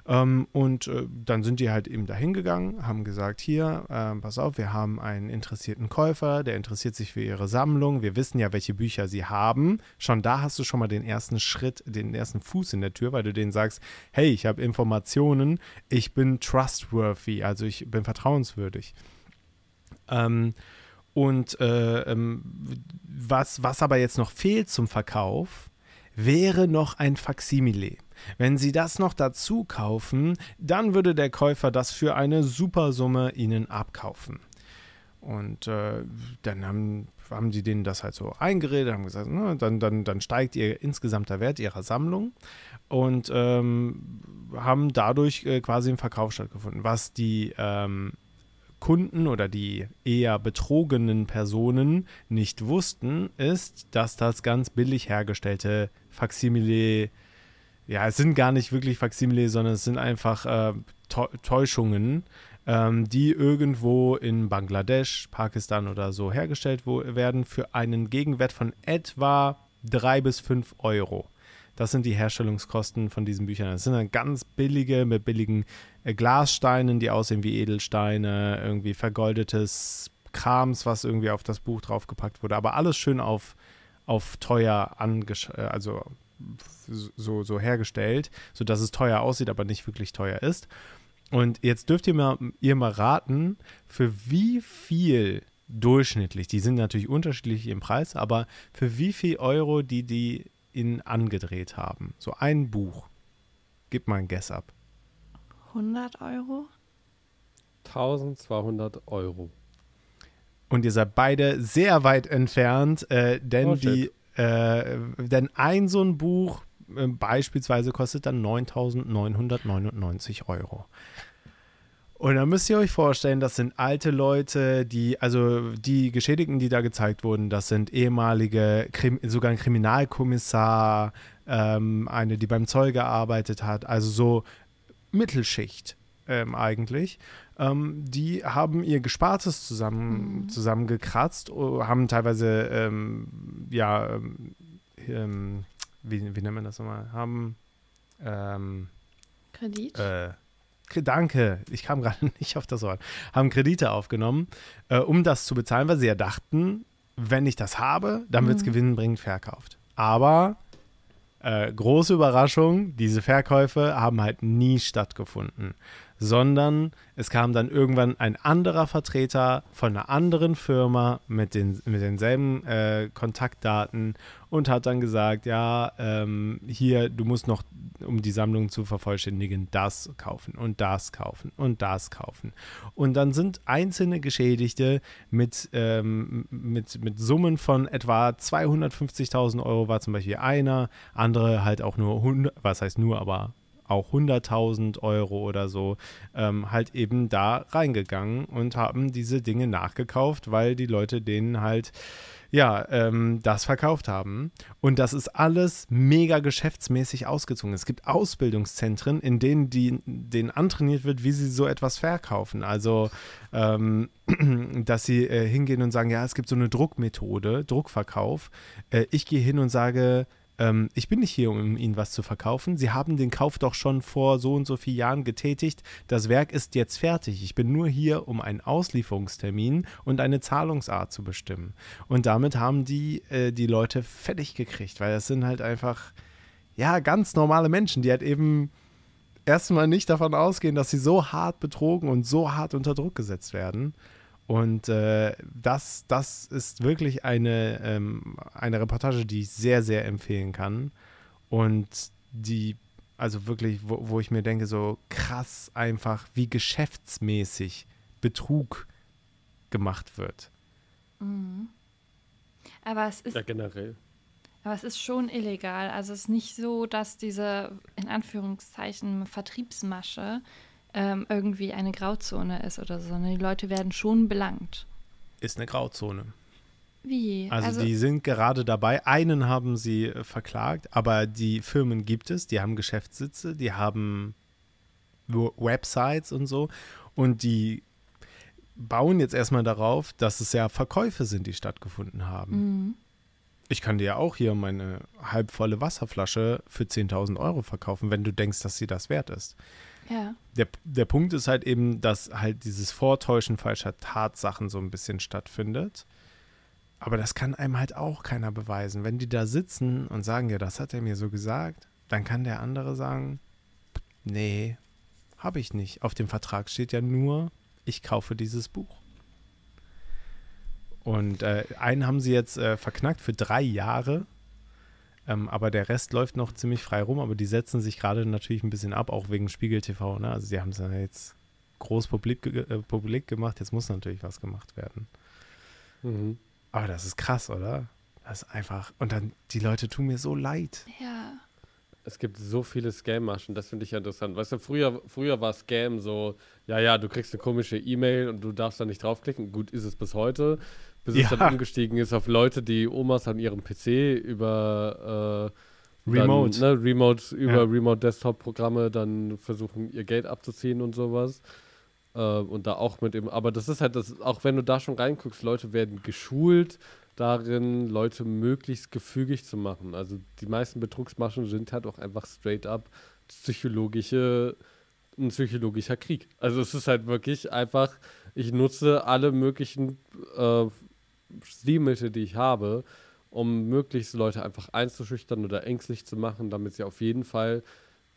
Ähm, und äh, dann sind die halt eben dahin gegangen, haben gesagt, hier, äh, pass auf, wir haben einen interessierten Käufer, der interessiert sich für ihre Sammlung. Wir wissen ja, welche Bücher sie haben. Schon da hast du schon mal den ersten Schritt, den ersten Fuß in der Tür, weil du denen sagst, hey, ich habe Informationen, ich bin trustworthy, also ich bin vertrauenswürdig. Ähm, und äh, ähm, was, was aber jetzt noch fehlt zum Verkauf, wäre noch ein Faksimile. Wenn Sie das noch dazu kaufen, dann würde der Käufer das für eine Supersumme Ihnen abkaufen. Und äh, dann haben, haben die denen das halt so eingeredet, haben gesagt, na, dann, dann, dann steigt ihr insgesamter Wert ihrer Sammlung und ähm, haben dadurch äh, quasi einen Verkauf stattgefunden. Was die ähm, Kunden oder die eher betrogenen Personen nicht wussten, ist, dass das ganz billig hergestellte Faksimile ja, es sind gar nicht wirklich Faksimile, sondern es sind einfach äh, Täuschungen, ähm, die irgendwo in Bangladesch, Pakistan oder so hergestellt werden für einen Gegenwert von etwa drei bis fünf Euro. Das sind die Herstellungskosten von diesen Büchern. Das sind dann ganz billige, mit billigen Glassteinen, die aussehen wie Edelsteine, irgendwie vergoldetes Krams, was irgendwie auf das Buch draufgepackt wurde. Aber alles schön auf, auf teuer angesch äh, also so, so hergestellt, sodass es teuer aussieht, aber nicht wirklich teuer ist. Und jetzt dürft ihr mal, ihr mal raten, für wie viel durchschnittlich, die sind natürlich unterschiedlich im Preis, aber für wie viel Euro die die in angedreht haben. So ein Buch. Gib mal ein Guess ab. 100 Euro? 1200 Euro. Und ihr seid beide sehr weit entfernt, äh, denn Oh, die, äh, denn ein so ein Buch äh, beispielsweise kostet dann 9.999 Euro. Und dann müsst ihr euch vorstellen, das sind alte Leute, die, also die Geschädigten, die da gezeigt wurden, das sind ehemalige, Krim, sogar ein Kriminalkommissar, ähm, eine, die beim Zoll gearbeitet hat, also so Mittelschicht ähm, eigentlich. Ähm, die haben ihr Gespartes zusammen, zusammengekratzt, oh, haben teilweise, ähm, ja, ähm, ähm, wie, wie nennt man das nochmal? Haben, ähm, Kredit? äh, danke, ich kam gerade (laughs) nicht auf das Wort, haben Kredite aufgenommen, äh, um das zu bezahlen, weil sie ja dachten, wenn ich das habe, dann wird es Mhm. gewinnbringend verkauft. Aber äh, große Überraschung, diese Verkäufe haben halt nie stattgefunden, sondern es kam dann irgendwann ein anderer Vertreter von einer anderen Firma mit, den, mit denselben äh, Kontaktdaten und hat dann gesagt, ja, ähm, hier, du musst noch, um die Sammlung zu vervollständigen, das kaufen und das kaufen und das kaufen. Und dann sind einzelne Geschädigte mit, ähm, mit, mit Summen von etwa 250.000 Euro war zum Beispiel einer, andere halt auch nur 100, was heißt nur, aber auch 100.000 Euro oder so, ähm, halt eben da reingegangen und haben diese Dinge nachgekauft, weil die Leute denen halt ja, ähm, das verkauft haben. Und das ist alles mega geschäftsmäßig ausgezogen. Es gibt Ausbildungszentren, in denen die, denen antrainiert wird, wie sie so etwas verkaufen. Also, ähm, (clears throat) dass sie äh, hingehen und sagen, ja, es gibt so eine Druckmethode, Druckverkauf. Äh, ich gehe hin und sage, ähm, ich bin nicht hier, um Ihnen was zu verkaufen. Sie haben den Kauf doch schon vor so und so vielen Jahren getätigt. Das Werk ist jetzt fertig. Ich bin nur hier, um einen Auslieferungstermin und eine Zahlungsart zu bestimmen. Und damit haben die äh, die Leute fertig gekriegt, weil das sind halt einfach, ja, ganz normale Menschen, die halt eben erstmal nicht davon ausgehen, dass sie so hart betrogen und so hart unter Druck gesetzt werden. Und äh, das, das ist wirklich eine, ähm, eine Reportage, die ich sehr, sehr empfehlen kann. Und die, also wirklich, wo, wo ich mir denke, so krass einfach, wie geschäftsmäßig Betrug gemacht wird. Mhm. Aber es ist Ja, generell. Aber es ist schon illegal. Also es ist nicht so, dass diese in Anführungszeichen Vertriebsmasche ähm, irgendwie eine Grauzone ist oder so, sondern die Leute werden schon belangt. Ist eine Grauzone. Wie? Also, die sind gerade dabei. Einen haben sie äh, verklagt, aber die Firmen gibt es, die haben Geschäftssitze, die haben Websites und so. Und die bauen jetzt erstmal darauf, dass es ja Verkäufe sind, die stattgefunden haben. Mhm. Ich kann dir ja auch hier meine halbvolle Wasserflasche für 10.000 Euro verkaufen, wenn du denkst, dass sie das wert ist. Der, der Punkt ist halt eben, dass halt dieses Vortäuschen falscher Tatsachen so ein bisschen stattfindet. Aber das kann einem halt auch keiner beweisen. Wenn die da sitzen und sagen, ja, das hat er mir so gesagt, dann kann der andere sagen, nee, habe ich nicht. Auf dem Vertrag steht ja nur, ich kaufe dieses Buch. Und äh, einen haben sie jetzt äh, verknackt für drei Jahre. Ähm, aber der Rest läuft noch ziemlich frei rum, aber die setzen sich gerade natürlich ein bisschen ab, auch wegen Spiegel TV. Ne? Also sie haben es ja jetzt groß publik, äh, publik gemacht, jetzt muss natürlich was gemacht werden. Mhm. Aber das ist krass, oder? Das ist einfach. Und dann, die Leute tun mir so leid. Ja. Es gibt so viele Scam-Maschen, das finde ich ja interessant. Weißt du, früher, früher war Scam so, ja, ja, du kriegst eine komische E-Mail und du darfst da nicht draufklicken. Gut ist es bis heute, bis es Ja. dann umgestiegen ist auf Leute, die Omas an ihrem PC über äh, Remote. Dann, ne, Remote, über Ja. Remote-Desktop-Programme dann versuchen, ihr Geld abzuziehen und sowas. Äh, und da auch mit dem, aber das ist halt das, auch wenn du da schon reinguckst, Leute werden geschult darin, Leute möglichst gefügig zu machen. Also die meisten Betrugsmaschen sind halt auch einfach straight up psychologische, ein psychologischer Krieg. Also es ist halt wirklich einfach, ich nutze alle möglichen äh, Stilmittel, die ich habe, um möglichst Leute einfach einzuschüchtern oder ängstlich zu machen, damit sie auf jeden Fall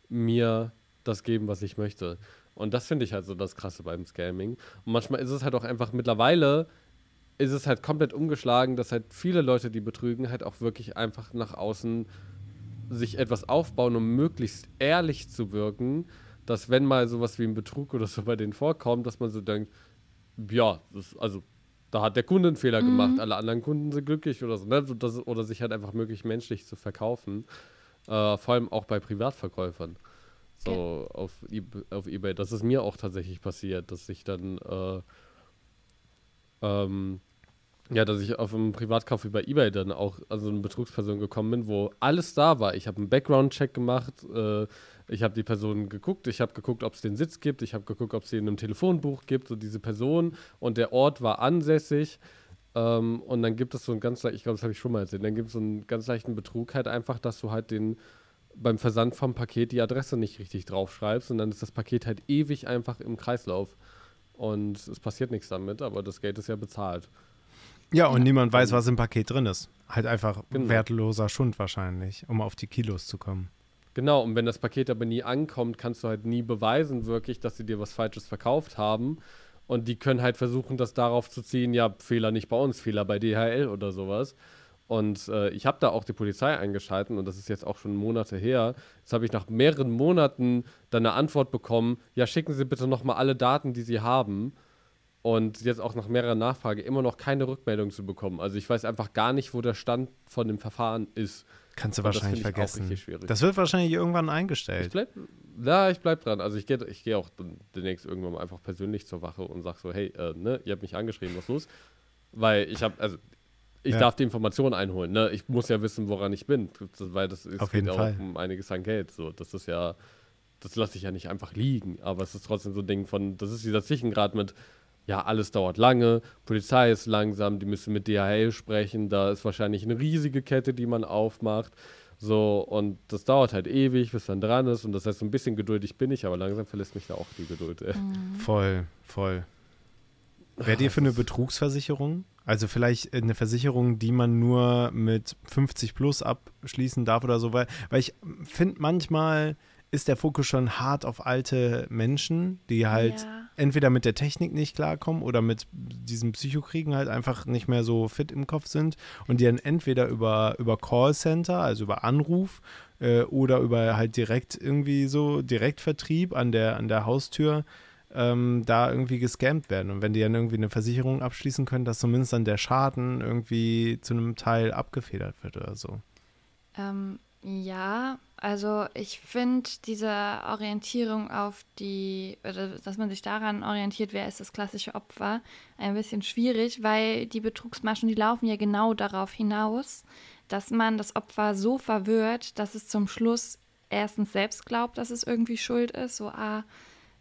mir das geben, was ich möchte. Und das finde ich halt so das Krasse beim Scamming. Und manchmal ist es halt auch einfach mittlerweile ist es halt komplett umgeschlagen, dass halt viele Leute, die betrügen, halt auch wirklich einfach nach außen sich etwas aufbauen, um möglichst ehrlich zu wirken, dass wenn mal sowas wie ein Betrug oder so (laughs) bei denen vorkommt, dass man so denkt, ja, das, also da hat der Kunde einen Fehler mhm. gemacht, alle anderen Kunden sind glücklich oder so, ne? Das, oder sich halt einfach möglich menschlich zu verkaufen. Äh, vor allem auch bei Privatverkäufern. So ja. auf, e auf Ebay. Das ist mir auch tatsächlich passiert, dass ich dann äh, ähm, ja, dass ich auf einem Privatkauf über Ebay dann auch an so eine Betrugsperson gekommen bin, wo alles da war. Ich habe einen Background-Check gemacht, äh, ich habe die Person geguckt, ich habe geguckt, ob es den Sitz gibt, ich habe geguckt, ob es sie in einem Telefonbuch gibt, so diese Person und der Ort war ansässig. Ähm, und dann gibt es so einen ganz ich glaube, das habe ich schon mal erzählt, dann gibt es so einen ganz leichten Betrug halt einfach, dass du halt den beim Versand vom Paket die Adresse nicht richtig draufschreibst und dann ist das Paket halt ewig einfach im Kreislauf. Und es passiert nichts damit, aber das Geld ist ja bezahlt. Ja, und ja. niemand weiß, was im Paket drin ist. Halt einfach genau. wertloser Schund wahrscheinlich, um auf die Kilos zu kommen. Genau, und wenn das Paket aber nie ankommt, kannst du halt nie beweisen wirklich, dass sie dir was Falsches verkauft haben. Und die können halt versuchen, das darauf zu ziehen, ja, Fehler nicht bei uns, Fehler bei DHL oder sowas. Und äh, ich habe da auch die Polizei eingeschalten und das ist jetzt auch schon Monate her. Jetzt habe ich nach mehreren Monaten dann eine Antwort bekommen, ja, schicken Sie bitte nochmal alle Daten, die Sie haben. Und jetzt auch nach mehrerer Nachfrage immer noch keine Rückmeldung zu bekommen. Also ich weiß einfach gar nicht, wo der Stand von dem Verfahren ist. Kannst du und wahrscheinlich vergessen. Das wird wahrscheinlich irgendwann eingestellt. Ich bleib, ja, ich bleib dran. Also ich gehe ich geh auch demnächst irgendwann mal einfach persönlich zur Wache und sage so, hey, äh, ne, ihr habt mich angeschrieben, was los? Weil ich habe, also ich ja. darf die Informationen einholen. Ne? Ich muss ja wissen, woran ich bin, weil das ist, Auf jeden geht Fall. auch um einiges an Geld. So, das ist ja, das lasse ich ja nicht einfach liegen. Aber es ist trotzdem so ein Ding von, das ist dieser Zwischengrad mit, ja, alles dauert lange, Polizei ist langsam, die müssen mit DHL sprechen, da ist wahrscheinlich eine riesige Kette, die man aufmacht. So, und das dauert halt ewig, bis man dran ist. Und das heißt, so ein bisschen geduldig bin ich, aber langsam verlässt mich da auch die Geduld. Mhm. Voll, voll. Wäre dir für eine Betrugsversicherung? Also vielleicht eine Versicherung, die man nur mit 50 plus abschließen darf oder so, weil, weil ich finde manchmal ist der Fokus schon hart auf alte Menschen, die halt ja. entweder mit der Technik nicht klarkommen oder mit diesen Psychokriegen halt einfach nicht mehr so fit im Kopf sind und die dann entweder über, über Callcenter, also über Anruf äh, oder über halt direkt irgendwie so Direktvertrieb an der, an der Haustür ähm, da irgendwie gescampt werden. Und wenn die dann irgendwie eine Versicherung abschließen können, dass zumindest dann der Schaden irgendwie zu einem Teil abgefedert wird oder so. Ähm, ja, also ich finde diese Orientierung auf die, oder dass man sich daran orientiert, wer ist das klassische Opfer, ein bisschen schwierig, weil die Betrugsmaschen, die laufen ja genau darauf hinaus, dass man das Opfer so verwirrt, dass es zum Schluss erstens selbst glaubt, dass es irgendwie schuld ist, so, ah,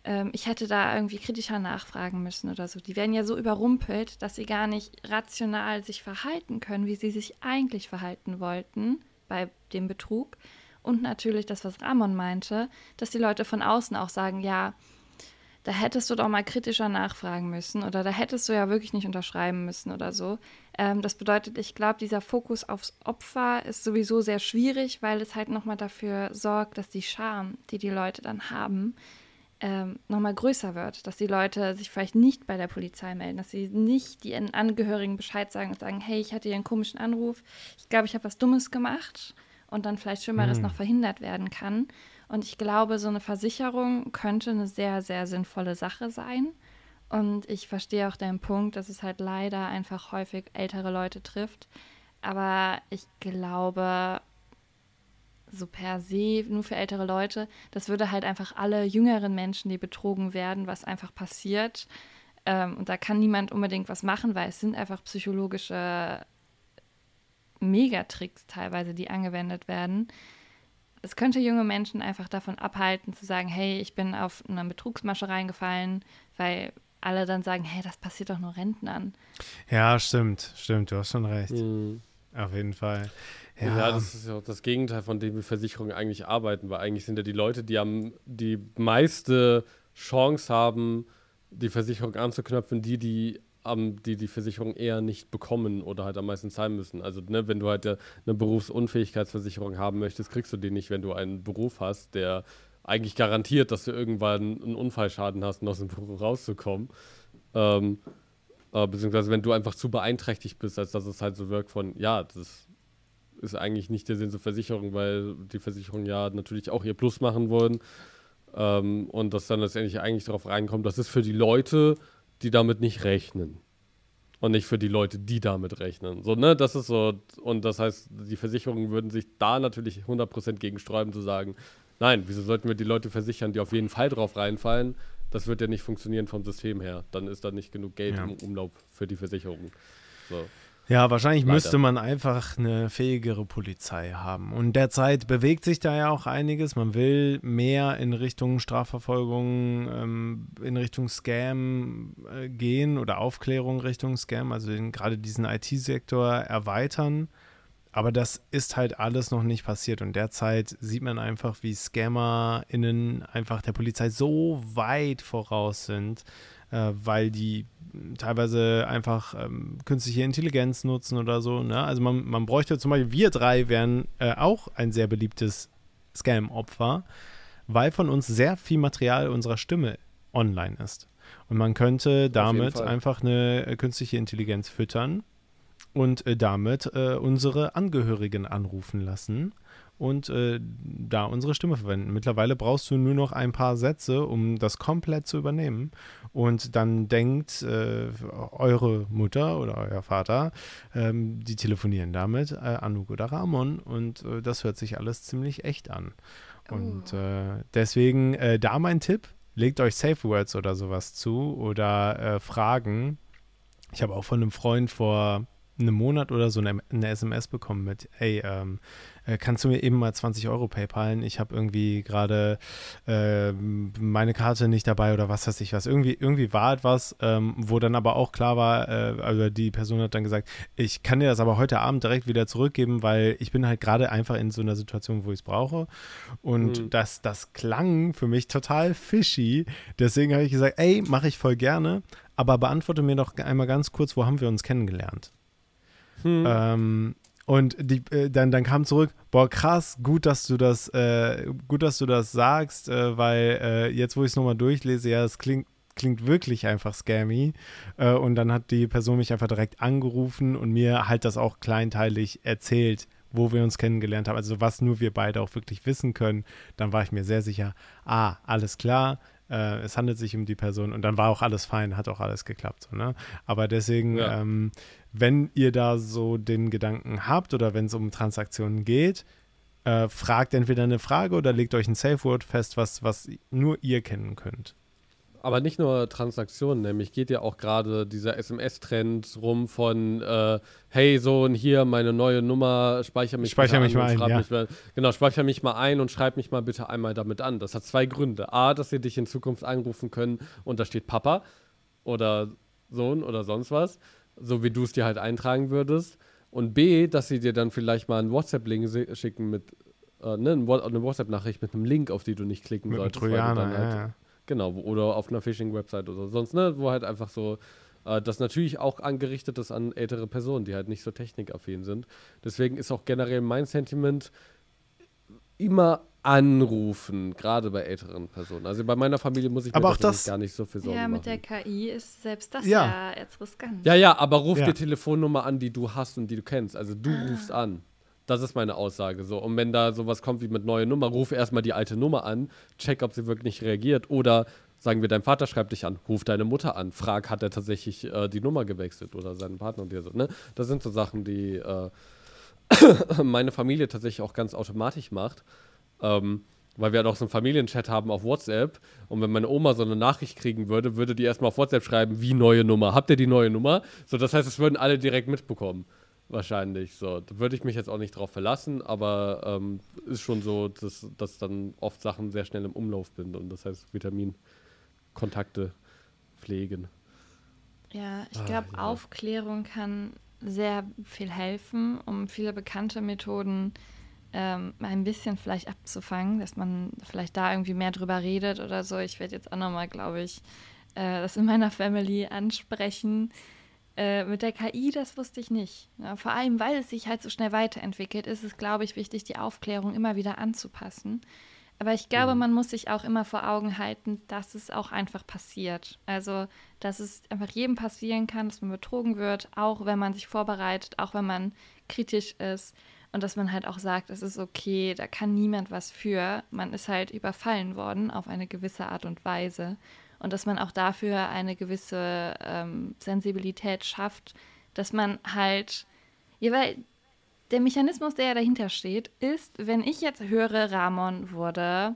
ähm, ich hätte da irgendwie kritischer nachfragen müssen oder so. Die werden ja so überrumpelt, dass sie gar nicht rational sich verhalten können, wie sie sich eigentlich verhalten wollten bei dem Betrug. Und natürlich das, was Ramon meinte, dass die Leute von außen auch sagen, ja, da hättest du doch mal kritischer nachfragen müssen oder da hättest du ja wirklich nicht unterschreiben müssen oder so. Ähm, das bedeutet, ich glaube, dieser Fokus aufs Opfer ist sowieso sehr schwierig, weil es halt nochmal dafür sorgt, dass die Scham, die die Leute dann haben, ähm, nochmal größer wird, dass die Leute sich vielleicht nicht bei der Polizei melden, dass sie nicht die Angehörigen Bescheid sagen und sagen, hey, ich hatte hier einen komischen Anruf, ich glaube, ich habe was Dummes gemacht und dann vielleicht Schlimmeres mhm. noch verhindert werden kann. Und ich glaube, so eine Versicherung könnte eine sehr, sehr sinnvolle Sache sein. Und ich verstehe auch deinen Punkt, dass es halt leider einfach häufig ältere Leute trifft. Aber ich glaube, so per se nur für ältere Leute. Das würde halt einfach alle jüngeren Menschen, die betrogen werden, was einfach passiert. Ähm, und da kann niemand unbedingt was machen, weil es sind einfach psychologische Megatricks teilweise, die angewendet werden. es könnte junge Menschen einfach davon abhalten, zu sagen, hey, ich bin auf eine Betrugsmasche reingefallen, weil alle dann sagen, hey, das passiert doch nur Rentnern. Ja, stimmt, stimmt, du hast schon recht. Mhm. Auf jeden Fall. Ja. ja. das ist ja auch das Gegenteil, von dem wir Versicherungen eigentlich arbeiten, weil eigentlich sind ja die Leute, die am die meiste Chance haben, die Versicherung anzuknöpfen, die, die um, die die Versicherung eher nicht bekommen oder halt am meisten zahlen müssen. Also, ne, wenn du halt eine Berufsunfähigkeitsversicherung haben möchtest, kriegst du die nicht, wenn du einen Beruf hast, der eigentlich garantiert, dass du irgendwann einen Unfallschaden hast, um aus dem Beruf rauszukommen. Ähm, äh, beziehungsweise wenn du einfach zu beeinträchtigt bist, als dass es halt so wirkt von, ja, das ist eigentlich nicht der Sinn zur Versicherung, weil die Versicherungen ja natürlich auch ihr Plus machen wollen. Ähm, und dass dann letztendlich eigentlich darauf reinkommt, das ist für die Leute, die damit nicht rechnen. Und nicht für die Leute, die damit rechnen. So, ne, das ist so, und das heißt, die Versicherungen würden sich da natürlich 100% gegen sträuben, zu sagen, nein, wieso sollten wir die Leute versichern, die auf jeden Fall drauf reinfallen? Das wird ja nicht funktionieren vom System her. Dann ist da nicht genug Geld ja. im Umlauf für die Versicherung. So. Ja, wahrscheinlich Leider. müsste man einfach eine fähigere Polizei haben. Und derzeit bewegt sich da ja auch einiges. Man will mehr in Richtung Strafverfolgung, ähm, in Richtung Scam äh, gehen oder Aufklärung Richtung Scam, also den, gerade diesen IT-Sektor erweitern. Aber das ist halt alles noch nicht passiert. Und derzeit sieht man einfach, wie ScammerInnen einfach der Polizei so weit voraus sind, äh, weil die teilweise einfach ähm, künstliche Intelligenz nutzen oder so. Ne? Also man, man bräuchte zum Beispiel, wir drei wären äh, auch ein sehr beliebtes Scam-Opfer, weil von uns sehr viel Material unserer Stimme online ist. Und man könnte damit einfach eine äh, künstliche Intelligenz füttern und äh, damit äh, unsere Angehörigen anrufen lassen und äh, da unsere Stimme verwenden. Mittlerweile brauchst du nur noch ein paar Sätze, um das komplett zu übernehmen. Und dann denkt äh, eure Mutter oder euer Vater, ähm, die telefonieren damit, äh, Anouk oder Ramon. Und äh, das hört sich alles ziemlich echt an. Und oh. Äh, deswegen äh, da mein Tipp, legt euch Safe Words oder sowas zu oder Fragen. Ich habe auch von einem Freund vor einem Monat oder so eine, eine SMS bekommen mit, ey, ähm, äh, kannst du mir eben mal 20 Euro PayPalen? Ich habe irgendwie gerade äh, meine Karte nicht dabei oder was weiß ich was. Irgendwie, irgendwie war etwas, ähm, wo dann aber auch klar war, äh, also die Person hat dann gesagt, ich kann dir das aber heute Abend direkt wieder zurückgeben, weil ich bin halt gerade einfach in so einer Situation, wo ich es brauche. Und mhm. das, das klang für mich total fishy. Deswegen habe ich gesagt, ey, mache ich voll gerne. Aber beantworte mir doch einmal ganz kurz, wo haben wir uns kennengelernt? Hm. Ähm, und die, äh, dann, dann kam zurück, boah, krass, gut, dass du das, äh, gut, dass du das sagst, äh, weil äh, jetzt, wo ich es nochmal durchlese, ja, es klingt, klingt wirklich einfach scammy. Äh, und dann hat die Person mich einfach direkt angerufen und mir halt das auch kleinteilig erzählt, wo wir uns kennengelernt haben. Also was nur wir beide auch wirklich wissen können. Dann war ich mir sehr sicher, ah, alles klar, äh, es handelt sich um die Person und dann war auch alles fein, hat auch alles geklappt. So, ne? Aber deswegen, ja. ähm, wenn ihr da so den Gedanken habt oder wenn es um Transaktionen geht, äh, fragt entweder eine Frage oder legt euch ein Safe Word fest, was, was nur ihr kennen könnt. Aber nicht nur Transaktionen, nämlich geht ja auch gerade dieser SMS-Trend rum von äh, hey Sohn, hier meine neue Nummer, speicher mich, speicher mich mal ein. Ja. Mich mal, genau, speicher mich mal ein und schreib mich mal bitte einmal damit an. Das hat zwei Gründe. A, dass sie dich in Zukunft anrufen können und da steht Papa oder Sohn oder sonst was, so wie du es dir halt eintragen würdest. Und B, dass sie dir dann vielleicht mal einen WhatsApp-Link schicken mit, äh, ne, eine WhatsApp-Nachricht mit einem Link, auf die du nicht klicken mit solltest. Trojaner, halt, ja, ja Genau, oder auf einer Phishing-Website oder sonst, ne, wo halt einfach so äh, das natürlich auch angerichtet ist an ältere Personen, die halt nicht so technikaffin sind. Deswegen ist auch generell mein Sentiment immer anrufen, gerade bei älteren Personen. Also bei meiner Familie muss ich mir aber auch das, gar nicht so viel Sorgen machen. Ja, mit der KI ist selbst das ja, ja jetzt riskant. Ja, ja, aber ruf ja. die Telefonnummer an, die du hast und die du kennst. Also du ah. rufst an. Das ist meine Aussage so. Und wenn da sowas kommt wie mit neue Nummer, ruf erstmal die alte Nummer an, check, ob sie wirklich reagiert. Oder sagen wir, dein Vater schreibt dich an, ruf deine Mutter an, frag, hat er tatsächlich äh, die Nummer gewechselt oder seinen Partner und dir so. Ne? Das sind so Sachen, die äh, (coughs) meine Familie tatsächlich auch ganz automatisch macht. Ähm, weil wir halt auch so einen Familienchat haben auf WhatsApp. Und wenn meine Oma so eine Nachricht kriegen würde, würde die erstmal auf WhatsApp schreiben, wie neue Nummer. Habt ihr die neue Nummer? So, das heißt, es würden alle direkt mitbekommen. Wahrscheinlich. So. Da würde ich mich jetzt auch nicht drauf verlassen, aber ähm, ist schon so, dass, dass dann oft Sachen sehr schnell im Umlauf sind und das heißt Vitaminkontakte pflegen. Ja, ich Ah, glaube, ja. Aufklärung kann sehr viel helfen, um viele bekannte Methoden ähm, ein bisschen vielleicht abzufangen, dass man vielleicht da irgendwie mehr drüber redet oder so. Ich werde jetzt auch nochmal, glaube ich, äh, das in meiner Family ansprechen. Äh, mit der KI, das wusste ich nicht. Ja, vor allem, weil es sich halt so schnell weiterentwickelt, ist es, glaube ich, wichtig, die Aufklärung immer wieder anzupassen. Aber ich glaube, Mhm. man muss sich auch immer vor Augen halten, dass es auch einfach passiert. Also, dass es einfach jedem passieren kann, dass man betrogen wird, auch wenn man sich vorbereitet, auch wenn man kritisch ist. Und dass man halt auch sagt, es ist okay, da kann niemand was für. Man ist halt überfallen worden auf eine gewisse Art und Weise. Und dass man auch dafür eine gewisse ähm, Sensibilität schafft, dass man halt, ja, weil der Mechanismus, der ja dahinter steht, ist, wenn ich jetzt höre, Ramon wurde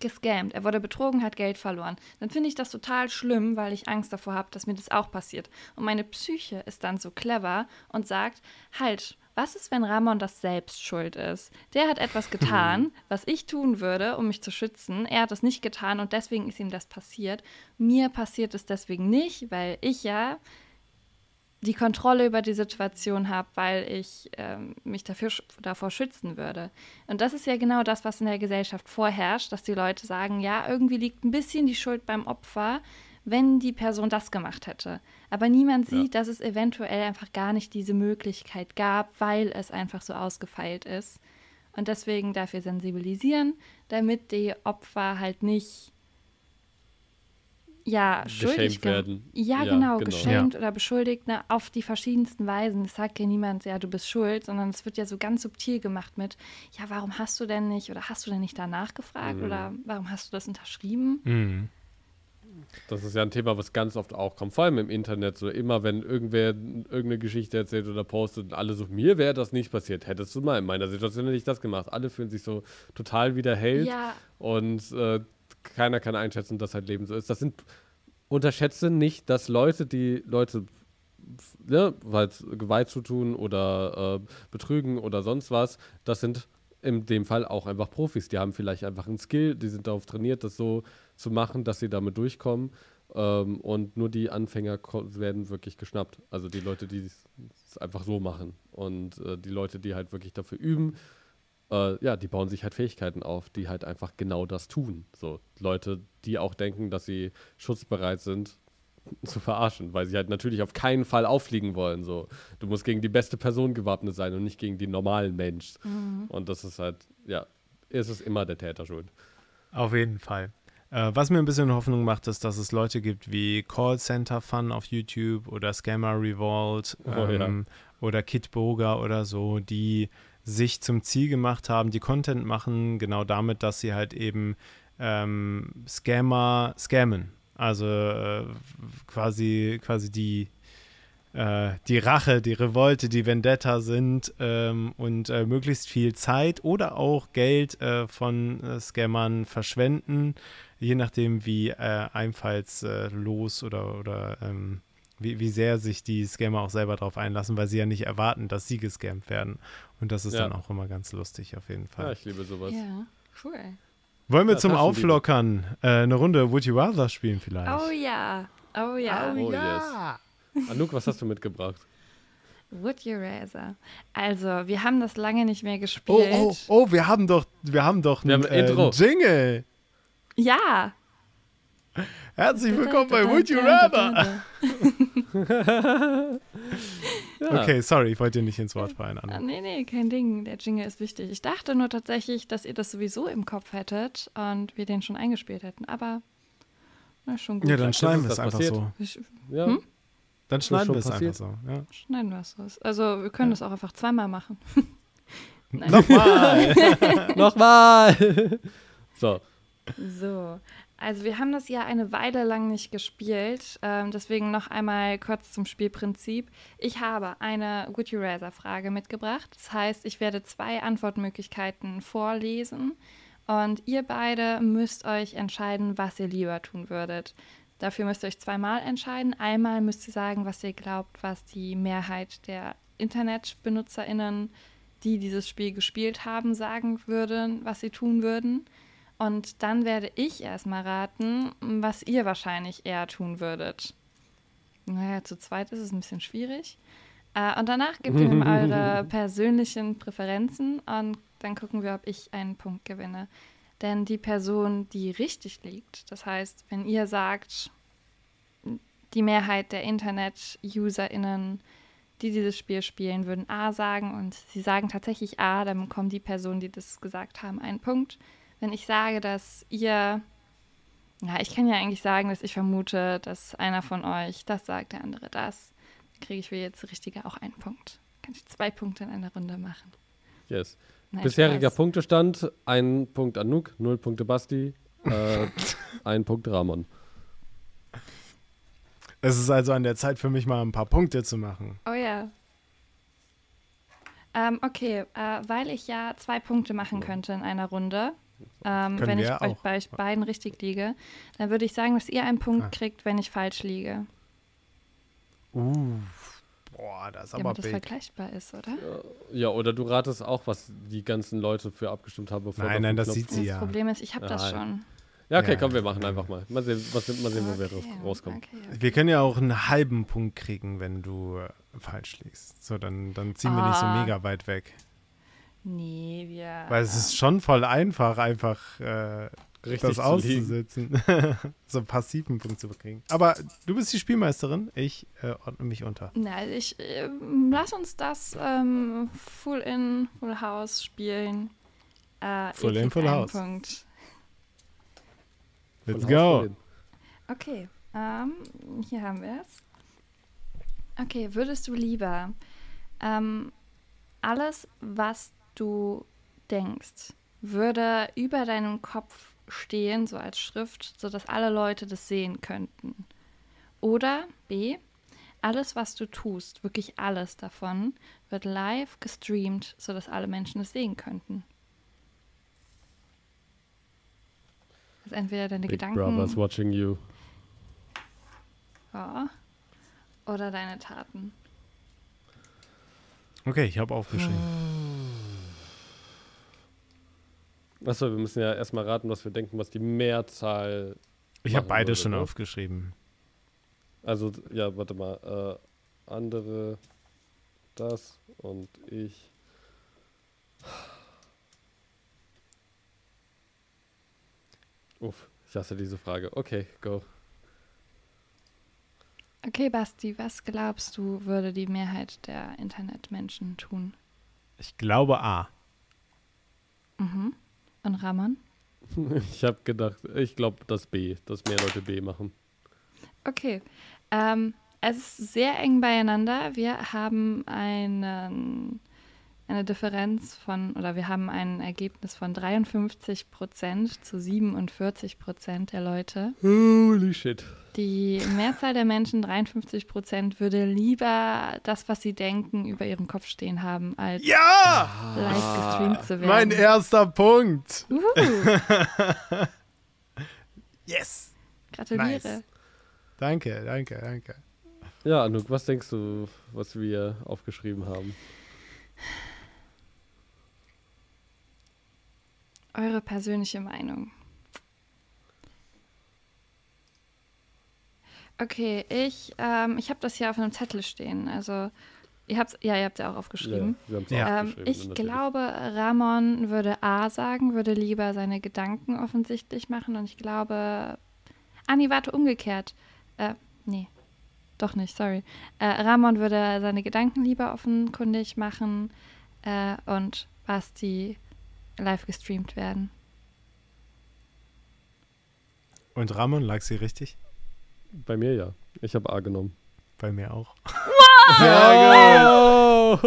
gescammt, er wurde betrogen, hat Geld verloren, dann finde ich das total schlimm, weil ich Angst davor habe, dass mir das auch passiert. Und meine Psyche ist dann so clever und sagt, halt, was ist, wenn Ramon das selbst schuld ist? Der hat etwas (laughs) getan, was ich tun würde, um mich zu schützen. Er hat es nicht getan und deswegen ist ihm das passiert. Mir passiert es deswegen nicht, weil ich ja die Kontrolle über die Situation habe, weil ich ähm, mich dafür, davor schützen würde. Und das ist ja genau das, was in der Gesellschaft vorherrscht, dass die Leute sagen, ja, irgendwie liegt ein bisschen die Schuld beim Opfer, wenn die Person das gemacht hätte. Aber niemand Ja. sieht, dass es eventuell einfach gar nicht diese Möglichkeit gab, weil es einfach so ausgefeilt ist. Und deswegen dafür sensibilisieren, damit die Opfer halt nicht ja, schuldig werden. Ja, Ja, genau, genau. geschämt oder beschuldigt ne, auf die verschiedensten Weisen. Es sagt ja niemand, ja, du bist schuld, sondern es wird ja so ganz subtil gemacht mit, ja, warum hast du denn nicht oder hast du denn nicht danach gefragt Mhm. oder warum hast du das unterschrieben? Mhm. Das ist ja ein Thema, was ganz oft auch kommt, vor allem im Internet. So immer, wenn irgendwer irgendeine Geschichte erzählt oder postet und alle so, mir wäre das nicht passiert, hättest du mal in meiner Situation hätte ich das gemacht. Alle fühlen sich so total wie der Held Ja, und äh, keiner kann einschätzen, dass halt Leben so ist. Das sind, unterschätze nicht, dass Leute, die Leute ne, halt Gewalt zu tun oder äh, betrügen oder sonst was, das sind in dem Fall auch einfach Profis. Die haben vielleicht einfach einen Skill, die sind darauf trainiert, das so zu machen, dass sie damit durchkommen. Ähm, und nur die Anfänger werden wirklich geschnappt. Also die Leute, die es einfach so machen. Und äh, die Leute, die halt wirklich dafür üben, äh, ja, die bauen sich halt Fähigkeiten auf, die halt einfach genau das tun. So Leute, die auch denken, dass sie schutzbereit sind, zu verarschen, weil sie halt natürlich auf keinen Fall auffliegen wollen. So, du musst gegen die beste Person gewappnet sein und nicht gegen den normalen Mensch. Und das ist halt, ja, es ist immer der Täter schuld. Auf jeden Fall. Äh, was mir ein bisschen Hoffnung macht, ist, dass es Leute gibt wie Callcenter Fun auf YouTube oder Scammer Revolt Oh, ja. ähm, oder Kid Boga oder so, die sich zum Ziel gemacht haben, die Content machen, genau damit, dass sie halt eben ähm, Scammer scammen. Also äh, quasi, quasi die, äh, die Rache, die Revolte, die Vendetta sind ähm, und äh, möglichst viel Zeit oder auch Geld äh, von äh, Scammern verschwenden, je nachdem, wie äh, einfallslos oder, oder ähm, wie, wie sehr sich die Scammer auch selber darauf einlassen, weil sie ja nicht erwarten, dass sie gescammt werden. Und das ist Ja. dann auch immer ganz lustig auf jeden Fall. Ja, ich liebe sowas. ja, cool. Wollen wir Ja, zum. Auflockern äh, eine Runde Would You Rather spielen vielleicht? Oh ja, oh ja. Oh, yes. Anouk, was hast du mitgebracht? Would you rather? Also, wir haben das lange nicht mehr Oh, gespielt. oh, oh, wir haben doch, wir haben doch Wir ein, haben ein äh, Intro. Jingle. Ja. Herzlich willkommen bei Would You Rather. (laughs) Ja. Okay, sorry, ich wollte dir nicht ins Wort fallen, Ah, Anna. nee, nee, kein Ding. Der Jingle ist wichtig. Ich dachte nur tatsächlich, dass ihr das sowieso im Kopf hättet und wir den schon eingespielt hätten. Aber na, schon gut. Ja, dann schneiden wir es einfach passiert. so. Ich, Ja. Hm? Dann schneiden wir es einfach so. Ja. schneiden wir es so. Also, wir können das auch einfach zweimal machen. (laughs) Nein. Nochmal. (laughs) (laughs) Nochmal! so, So, also wir haben das ja eine Weile lang nicht gespielt, ähm, deswegen noch einmal kurz zum Spielprinzip. Ich habe eine Would You Rather Frage mitgebracht. Das heißt, ich werde zwei Antwortmöglichkeiten vorlesen und ihr beide müsst euch entscheiden, was ihr lieber tun würdet. Dafür müsst ihr euch zweimal entscheiden. Einmal müsst ihr sagen, was ihr glaubt, was die Mehrheit der InternetbenutzerInnen, die dieses Spiel gespielt haben, sagen würden, was sie tun würden. Und dann werde ich erstmal raten, was ihr wahrscheinlich eher tun würdet. Naja, zu zweit ist es ein bisschen schwierig. Äh, und danach gebt ihr mir eure (laughs) persönlichen Präferenzen und dann gucken wir, ob ich einen Punkt gewinne. Denn die Person, die richtig liegt, das heißt, wenn ihr sagt, die Mehrheit der Internet-UserInnen, die dieses Spiel spielen, würden A sagen und sie sagen tatsächlich A, dann bekommen die Personen, die das gesagt haben, einen Punkt. Wenn ich sage, dass ihr, ja, ich kann ja eigentlich sagen, dass ich vermute, dass einer von euch das sagt, der andere das, dann kriege ich für jetzt Richtige auch einen Punkt. Kann ich zwei Punkte in einer Runde machen. Yes. Nein, Bisheriger Spaß. Punktestand: ein Punkt Anouk, null Punkte Basti, äh, ein Punkt Ramon. Es ist also an der Zeit für mich mal ein paar Punkte zu machen. Oh ja. Ähm, okay, äh, weil ich ja zwei Punkte machen könnte in einer Runde, ähm, wenn ich auch. bei euch beiden richtig liege, dann würde ich sagen, dass ihr einen Punkt Ah. kriegt, wenn ich falsch liege. Uh, boah, das ist aber Damit das big. vergleichbar ist, oder? Ja, oder du ratest auch, was die ganzen Leute für abgestimmt haben, bevor Nein, nein, das Knopf- sieht sie Das ja. Problem ist, ich habe das schon. Ja, okay, Ja. komm, wir machen einfach mal. Mal sehen, was, mal sehen wo wir rauskommen. okay, okay. Wir können ja auch einen halben Punkt kriegen, wenn du äh, falsch liegst. So, dann, dann ziehen wir nicht so Ah. mega weit weg. Nee, wir. Weil es ist schon voll einfach, einfach äh, Richtig das auszusitzen. (laughs) so einen passiven Punkt zu bekriegen. Aber du bist die Spielmeisterin, ich äh, ordne mich unter. Na, ich ähm, lass uns das ähm, Full in, Full House spielen. Äh, Full in, Full House. Punkt. Let's go. Okay, ähm, hier haben wir es. Okay, würdest du lieber ähm, alles, was du denkst, würde über deinem Kopf stehen, so als Schrift, sodass alle Leute das sehen könnten? Oder B, alles, was du tust, wirklich alles davon, wird live gestreamt, sodass alle Menschen es sehen könnten? Also entweder deine Big Gedanken Brother's watching you. ja, oder deine Taten. Okay, ich habe aufgeschrieben. Achso, wir müssen ja erstmal raten, was wir denken, was die Mehrzahl. Ich habe beide würde, schon ne? aufgeschrieben. Also, ja, warte mal. Äh, andere, das und ich. Uff, ich hasse diese Frage. Okay, go. Okay, Basti, was glaubst du, würde die Mehrheit der Internetmenschen tun? Ich glaube A. Mhm. Und Ramon? (laughs) Ich habe gedacht, ich glaube, das B, dass mehr Leute B machen. Okay. Ähm, es ist sehr eng beieinander. Wir haben einen, eine Differenz von, oder wir haben ein Ergebnis von 53 Prozent zu 47 Prozent der Leute. Holy shit. Die Mehrzahl der Menschen, 53 Prozent, würde lieber das, was sie denken, über ihrem Kopf stehen haben, als Ja! live gestreamt zu werden. Mein erster Punkt. Uhu, (laughs) Yes. gratuliere. Nice. Danke, danke, danke. Ja, Anouk, was denkst du, was wir aufgeschrieben haben? Eure persönliche Meinung. Okay, ich, ähm, ich habe das hier auf einem Zettel stehen. Also, ihr habt ja, ihr habt ja auch aufgeschrieben. wir haben's Ja. Ähm, aufgeschrieben, ich natürlich. glaube, Ramon würde A sagen, würde lieber seine Gedanken offensichtlich machen. Und ich glaube, ah nee, warte, umgekehrt. Äh, nee, doch nicht, sorry. Äh, Ramon würde seine Gedanken lieber offenkundig machen äh, und Basti live gestreamt werden. Und Ramon, lag sie richtig? Bei mir ja. Ich habe A genommen. Bei mir auch. Oh!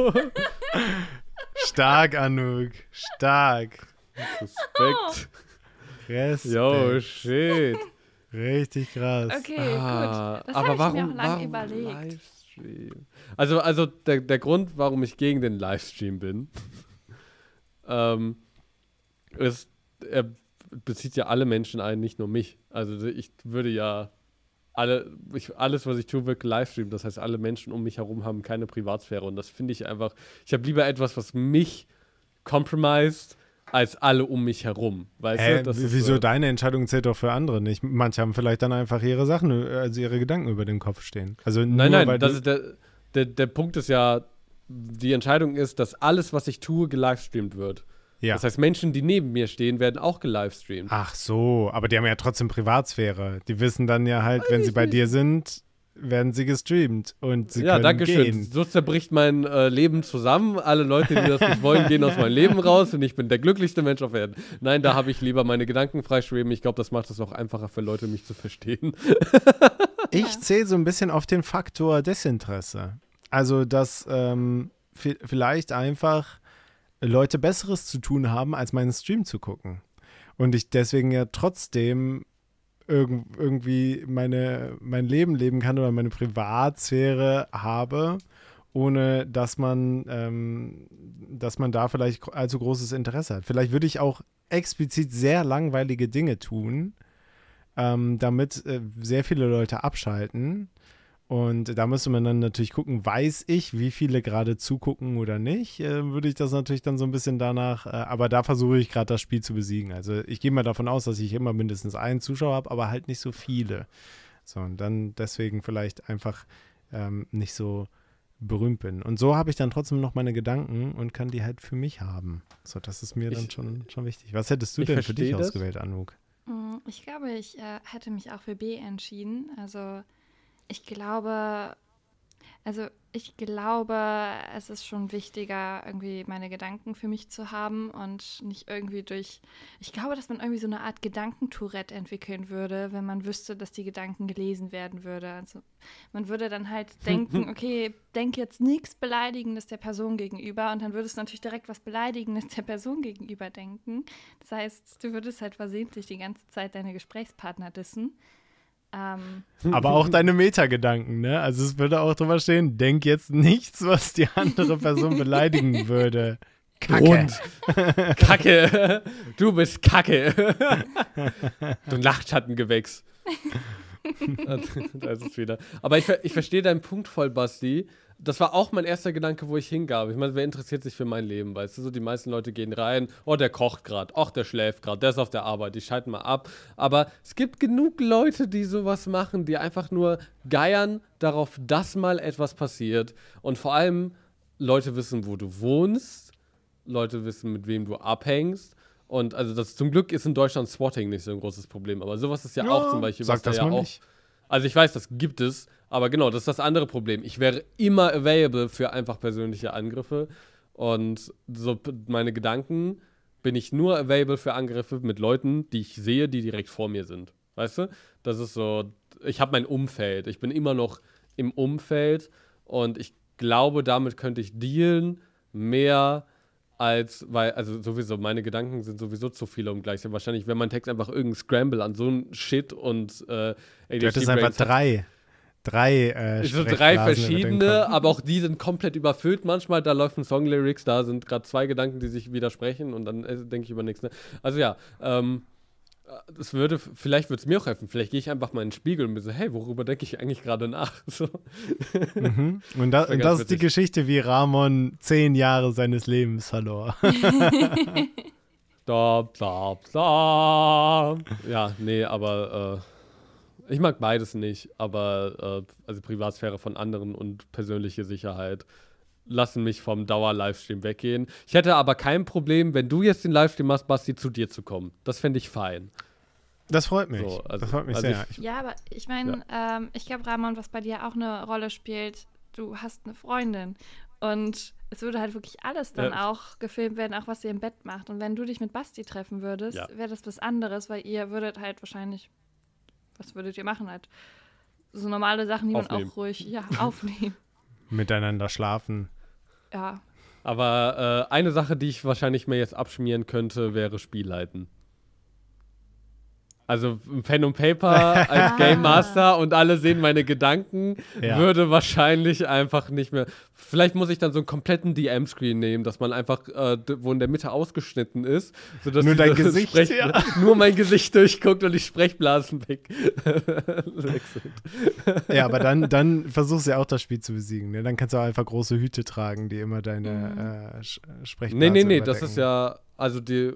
Stark, Anouk. Stark. Respekt. Respekt. Yo, shit. Richtig krass. Okay, Ah, gut. Das aber habe ich warum, mir auch lange warum überlegt. Livestream? Also, also der, der Grund, warum ich gegen den Livestream bin, (laughs) ähm, ist, er bezieht ja alle Menschen ein, nicht nur mich. Also ich würde ja alle, ich, alles, was ich tue, wird livestreamt. Das heißt, alle Menschen um mich herum haben keine Privatsphäre. Und das finde ich einfach, ich habe lieber etwas, was mich compromised, als alle um mich herum. Weißt Hä, du? Ist, wieso äh, deine Entscheidung zählt doch für andere nicht? Manche haben vielleicht dann einfach ihre Sachen, also ihre Gedanken über den Kopf stehen. Also Nein, nur, nein, weil das ist der, der, der Punkt ist ja, die Entscheidung ist, dass alles, was ich tue, gelivestreamt wird. Ja. Das heißt, Menschen, die neben mir stehen, werden auch gelivestreamt. Ach so, aber die haben ja trotzdem Privatsphäre. Die wissen dann ja halt, wenn sie bei dir sind, werden sie gestreamt und sie ja, können danke schön. So zerbricht mein äh, Leben zusammen. Alle Leute, die das nicht wollen, gehen aus meinem Leben raus und ich bin der glücklichste Mensch auf Erden. Nein, da habe ich lieber meine Gedanken freischweben. Ich glaube, das macht es auch einfacher für Leute, mich zu verstehen. (laughs) Ich zähle so ein bisschen auf den Faktor Desinteresse. Also, dass ähm, vi- vielleicht einfach Leute Besseres zu tun haben, als meinen Stream zu gucken. Und ich deswegen ja trotzdem irg irgendwie meine, mein Leben leben kann oder meine Privatsphäre habe, ohne dass man, ähm, dass man da vielleicht allzu großes Interesse hat. Vielleicht würde ich auch explizit sehr langweilige Dinge tun, ähm, damit äh, sehr viele Leute abschalten. Und da müsste man dann natürlich gucken, weiß ich, wie viele gerade zugucken oder nicht, äh, würde ich das natürlich dann so ein bisschen danach, äh, aber da versuche ich gerade das Spiel zu besiegen. Also ich gehe mal davon aus, dass ich immer mindestens einen Zuschauer habe, aber halt nicht so viele. So, und dann deswegen vielleicht einfach ähm, nicht so berühmt bin. Und so habe ich dann trotzdem noch meine Gedanken und kann die halt für mich haben. So, das ist mir dann Ich- schon, schon wichtig. Was hättest du denn für dich das. ausgewählt, Anouk? Mm, Ich glaube, ich äh, hätte mich auch für B entschieden. Also ich glaube, also ich glaube, es ist schon wichtiger, irgendwie meine Gedanken für mich zu haben und nicht irgendwie durch. Ich glaube, dass man irgendwie so eine Art Gedankentourette entwickeln würde, wenn man wüsste, dass die Gedanken gelesen werden würde. Also man würde dann halt (laughs) denken, okay, denk jetzt nichts Beleidigendes der Person gegenüber und dann würdest du natürlich direkt was Beleidigendes der Person gegenüber denken. Das heißt, du würdest halt versehentlich die ganze Zeit deine Gesprächspartner dissen. Ähm, Aber auch deine Metagedanken, ne? Also es würde auch drüber stehen, denk jetzt nichts, was die andere Person beleidigen würde. Kacke. Und Kacke. Du bist Kacke. du Nachtschattengewächs. Da ist es wieder. Aber ich, ich verstehe deinen Punkt voll, Basti. Das war auch mein erster Gedanke, wo ich hingab. Ich meine, wer interessiert sich für mein Leben, weißt du? So, die meisten Leute gehen rein, oh, der kocht gerade, ach, der schläft gerade, der ist auf der Arbeit, die schalten mal ab. Aber es gibt genug Leute, die sowas machen, die einfach nur geiern darauf, dass mal etwas passiert. Und vor allem Leute wissen, wo du wohnst, Leute wissen, mit wem du abhängst. Und also das zum Glück ist in Deutschland Swatting nicht so ein großes Problem. Aber sowas ist ja, auch zum Beispiel, was da das ja auch nicht. also ich weiß, das gibt es, aber genau, das ist das andere Problem. Ich wäre immer available für einfach persönliche Angriffe und so meine Gedanken bin ich nur available für Angriffe mit Leuten, die ich sehe, die direkt vor mir sind. Weißt du? Das ist so, ich habe mein Umfeld. Ich bin immer noch im Umfeld und ich glaube, damit könnte ich dealen mehr als, weil, also sowieso, meine Gedanken sind sowieso zu viele um gleich. Wahrscheinlich wäre mein Text einfach irgendein Scramble an so ein Shit und äh, Du hättest ADHD einfach drei. Drei äh, sind drei verschiedene, aber auch die sind komplett überfüllt. Manchmal, da laufen Songlyrics, da sind gerade zwei Gedanken, die sich widersprechen und dann äh, denke ich über nichts. Ne? Also ja, ähm, es würde, vielleicht würde es mir auch helfen. Vielleicht gehe ich einfach mal in den Spiegel und bin so, hey, worüber denke ich eigentlich gerade nach? (laughs) So. Mhm. Und, da, und ganz das ist die. Geschichte, wie Ramon zehn Jahre seines Lebens verlor. Da, bla, bla. Ja, nee, aber äh, ich mag beides nicht. Aber äh, also Privatsphäre von anderen und persönliche Sicherheit lassen mich vom Dauer-Livestream weggehen. Ich hätte aber kein Problem, wenn du jetzt den Livestream machst, Basti, zu dir zu kommen. Das fände ich fein. Das freut mich. So, also- das freut mich also sehr. ich- ja, aber ich meine, ähm, ich glaube, Ramon, was bei dir auch eine Rolle spielt, du hast eine Freundin. Und es würde halt wirklich alles dann Ja. auch gefilmt werden, auch was ihr im Bett macht. Und wenn du dich mit Basti treffen würdest, Ja. wäre das was anderes, weil ihr würdet halt wahrscheinlich, was würdet ihr machen? Halt so normale Sachen, die man Aufnehmen. auch ruhig, ja, (laughs) aufnehmen. Miteinander schlafen. Ja. Aber äh, eine Sache, die ich wahrscheinlich mir jetzt abschmieren könnte, wäre Spielleiten. Also Pen und Paper als (laughs) Game Master und alle sehen meine Gedanken, Ja. würde wahrscheinlich einfach nicht mehr. Vielleicht muss ich dann so einen kompletten DM-Screen nehmen, dass man einfach, äh, wo in der Mitte ausgeschnitten ist, sodass Nur dein Gesicht, Sprech- ja. (laughs) nur mein Gesicht durchguckt und die Sprechblasen weg. (laughs) weg sind. Ja, aber dann, dann versuchst du ja auch das Spiel zu besiegen. Ne? Dann kannst du auch einfach große Hüte tragen, die immer deine äh, Sch- Sprechblase Nee, nee, nee, das überdecken. ist ja, also die,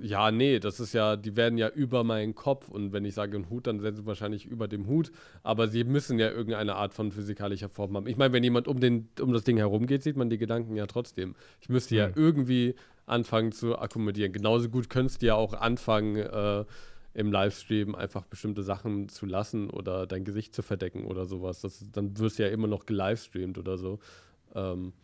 ja, nee, das ist ja, die werden ja über meinen Kopf und wenn ich sage einen Hut, dann sind sie wahrscheinlich über dem Hut, aber sie müssen ja irgendeine Art von physikalischer Form haben. Ich meine, wenn jemand um, den, um das Ding herumgeht, sieht man die Gedanken ja trotzdem. Ich müsste ja Hm. irgendwie anfangen zu akkommodieren. Genauso gut könntest du ja auch anfangen, äh, im Livestream einfach bestimmte Sachen zu lassen oder dein Gesicht zu verdecken oder sowas. Das, dann wirst du ja immer noch gelivestreamt oder so. Ähm,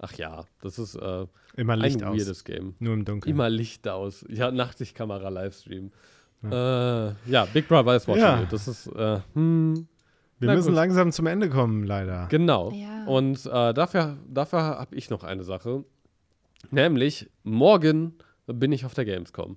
ach ja, das ist äh, Immer Licht ein aus. weirdes Game. Nur im Dunkeln. Immer Licht aus. Ja, Nachtsichtkamera Livestream. Ja. Äh, ja, Big Brother is watching Ja. you. Das ist, äh, hm, Wir Na müssen gut. langsam zum Ende kommen, leider. genau. Ja. Und äh, dafür, dafür habe ich noch eine Sache. Nämlich, morgen bin ich auf der Gamescom.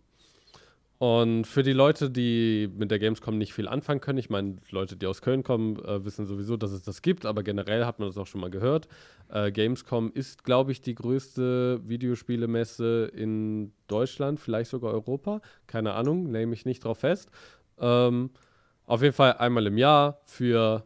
Und für die Leute, die mit der Gamescom nicht viel anfangen können, ich meine, Leute, die aus Köln kommen, äh, wissen sowieso, dass es das gibt, aber generell hat man das auch schon mal gehört. Äh, Gamescom ist, glaube ich, die größte Videospielemesse in Deutschland, vielleicht sogar Europa. Keine Ahnung, nehme ich nicht drauf fest. Ähm, auf jeden Fall einmal im Jahr für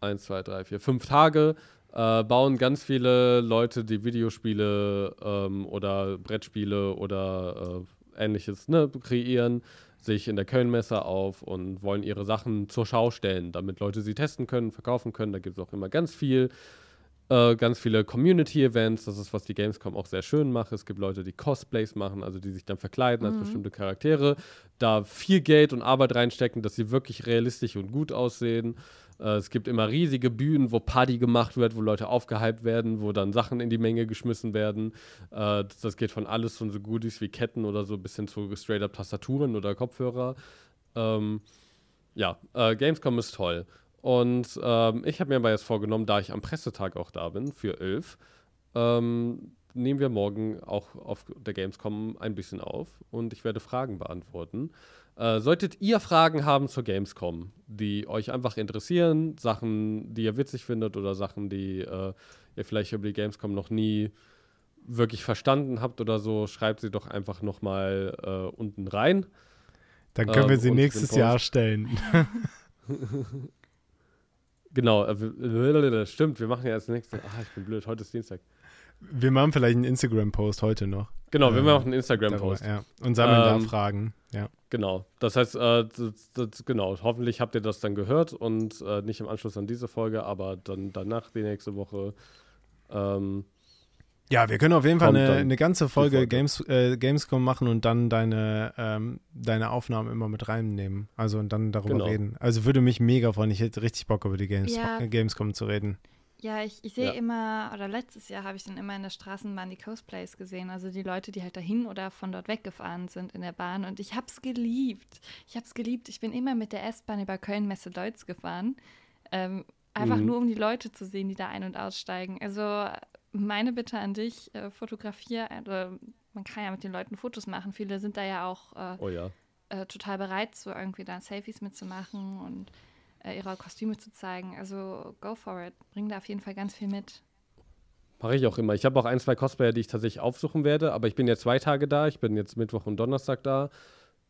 1, 2, 3, 4, 5 Tage. Äh, bauen ganz viele Leute, die Videospiele ähm, oder Brettspiele oder äh, ähnliches ne, kreieren, sich in der Kölnmesse auf und wollen ihre Sachen zur Schau stellen, damit Leute sie testen können, verkaufen können. Da gibt es auch immer ganz viel, äh, ganz viele Community-Events. Das ist, was die Gamescom auch sehr schön macht. Es gibt Leute, die Cosplays machen, also die sich dann verkleiden als bestimmte Charaktere, da viel Geld und Arbeit reinstecken, dass sie wirklich realistisch und gut aussehen. Äh, es gibt immer riesige Bühnen, wo Party gemacht wird, wo Leute aufgehypt werden, wo dann Sachen in die Menge geschmissen werden. Äh, das, geht von alles von so Goodies wie Ketten oder so bis hin zu straight up Tastaturen oder Kopfhörer. Ähm, ja, äh, Gamescom ist toll. Und ähm, ich habe mir aber jetzt vorgenommen, da ich am Pressetag auch da bin, für 11, ähm, nehmen wir morgen auch auf der Gamescom ein bisschen auf und ich werde Fragen beantworten. Äh, solltet ihr Fragen haben zur Gamescom, die euch einfach interessieren, Sachen, die ihr witzig findet oder Sachen, die äh, ihr vielleicht über die Gamescom noch nie wirklich verstanden habt oder so, schreibt sie doch einfach nochmal äh, unten rein. Dann können wir Ähm, sie nächstes. Jahr stellen. (laughs) Genau, äh, stimmt, wir machen ja als nächstes. Ah, ich bin blöd, heute ist Dienstag. Wir machen vielleicht einen Instagram-Post heute noch. Genau, wir Äh, machen einen Instagram-Post. Ja. Und sammeln da Ähm, Fragen. Ja. Genau. Das heißt, äh, das, das, genau, hoffentlich habt ihr das dann gehört und äh, nicht im Anschluss an diese Folge, aber dann danach die nächste Woche. Ähm, Ja, wir können auf jeden Fall eine, eine ganze Folge, Folge. Games, äh, Gamescom machen und dann deine, ähm, deine Aufnahmen immer mit reinnehmen. Also und dann darüber Genau. reden. Also würde mich mega freuen. Ich hätte richtig Bock, über die Games, Ja. Gamescom zu reden. Ja, ich, ich sehe Ja. immer, oder letztes Jahr habe ich dann immer in der Straßenbahn die Cosplays gesehen. Also die Leute, die halt dahin oder von dort weggefahren sind in der Bahn. Und ich habe es geliebt. Ich habe es geliebt. Ich bin immer mit der S-Bahn über Köln-Messe-Deutz gefahren. Ähm, einfach Mhm. nur, um die Leute zu sehen, die da ein- und aussteigen. Also meine Bitte an dich, äh, fotografier, also man kann ja mit den Leuten Fotos machen. Viele sind da ja auch äh, oh ja. äh, total bereit, so irgendwie da Selfies mitzumachen und äh, ihre Kostüme zu zeigen. Also go for it. Bring da auf jeden Fall ganz viel mit. Mache ich auch immer. Ich habe auch ein, zwei Cosplayer, die ich tatsächlich aufsuchen werde, aber ich bin jetzt zwei Tage da. Ich bin jetzt Mittwoch und Donnerstag da.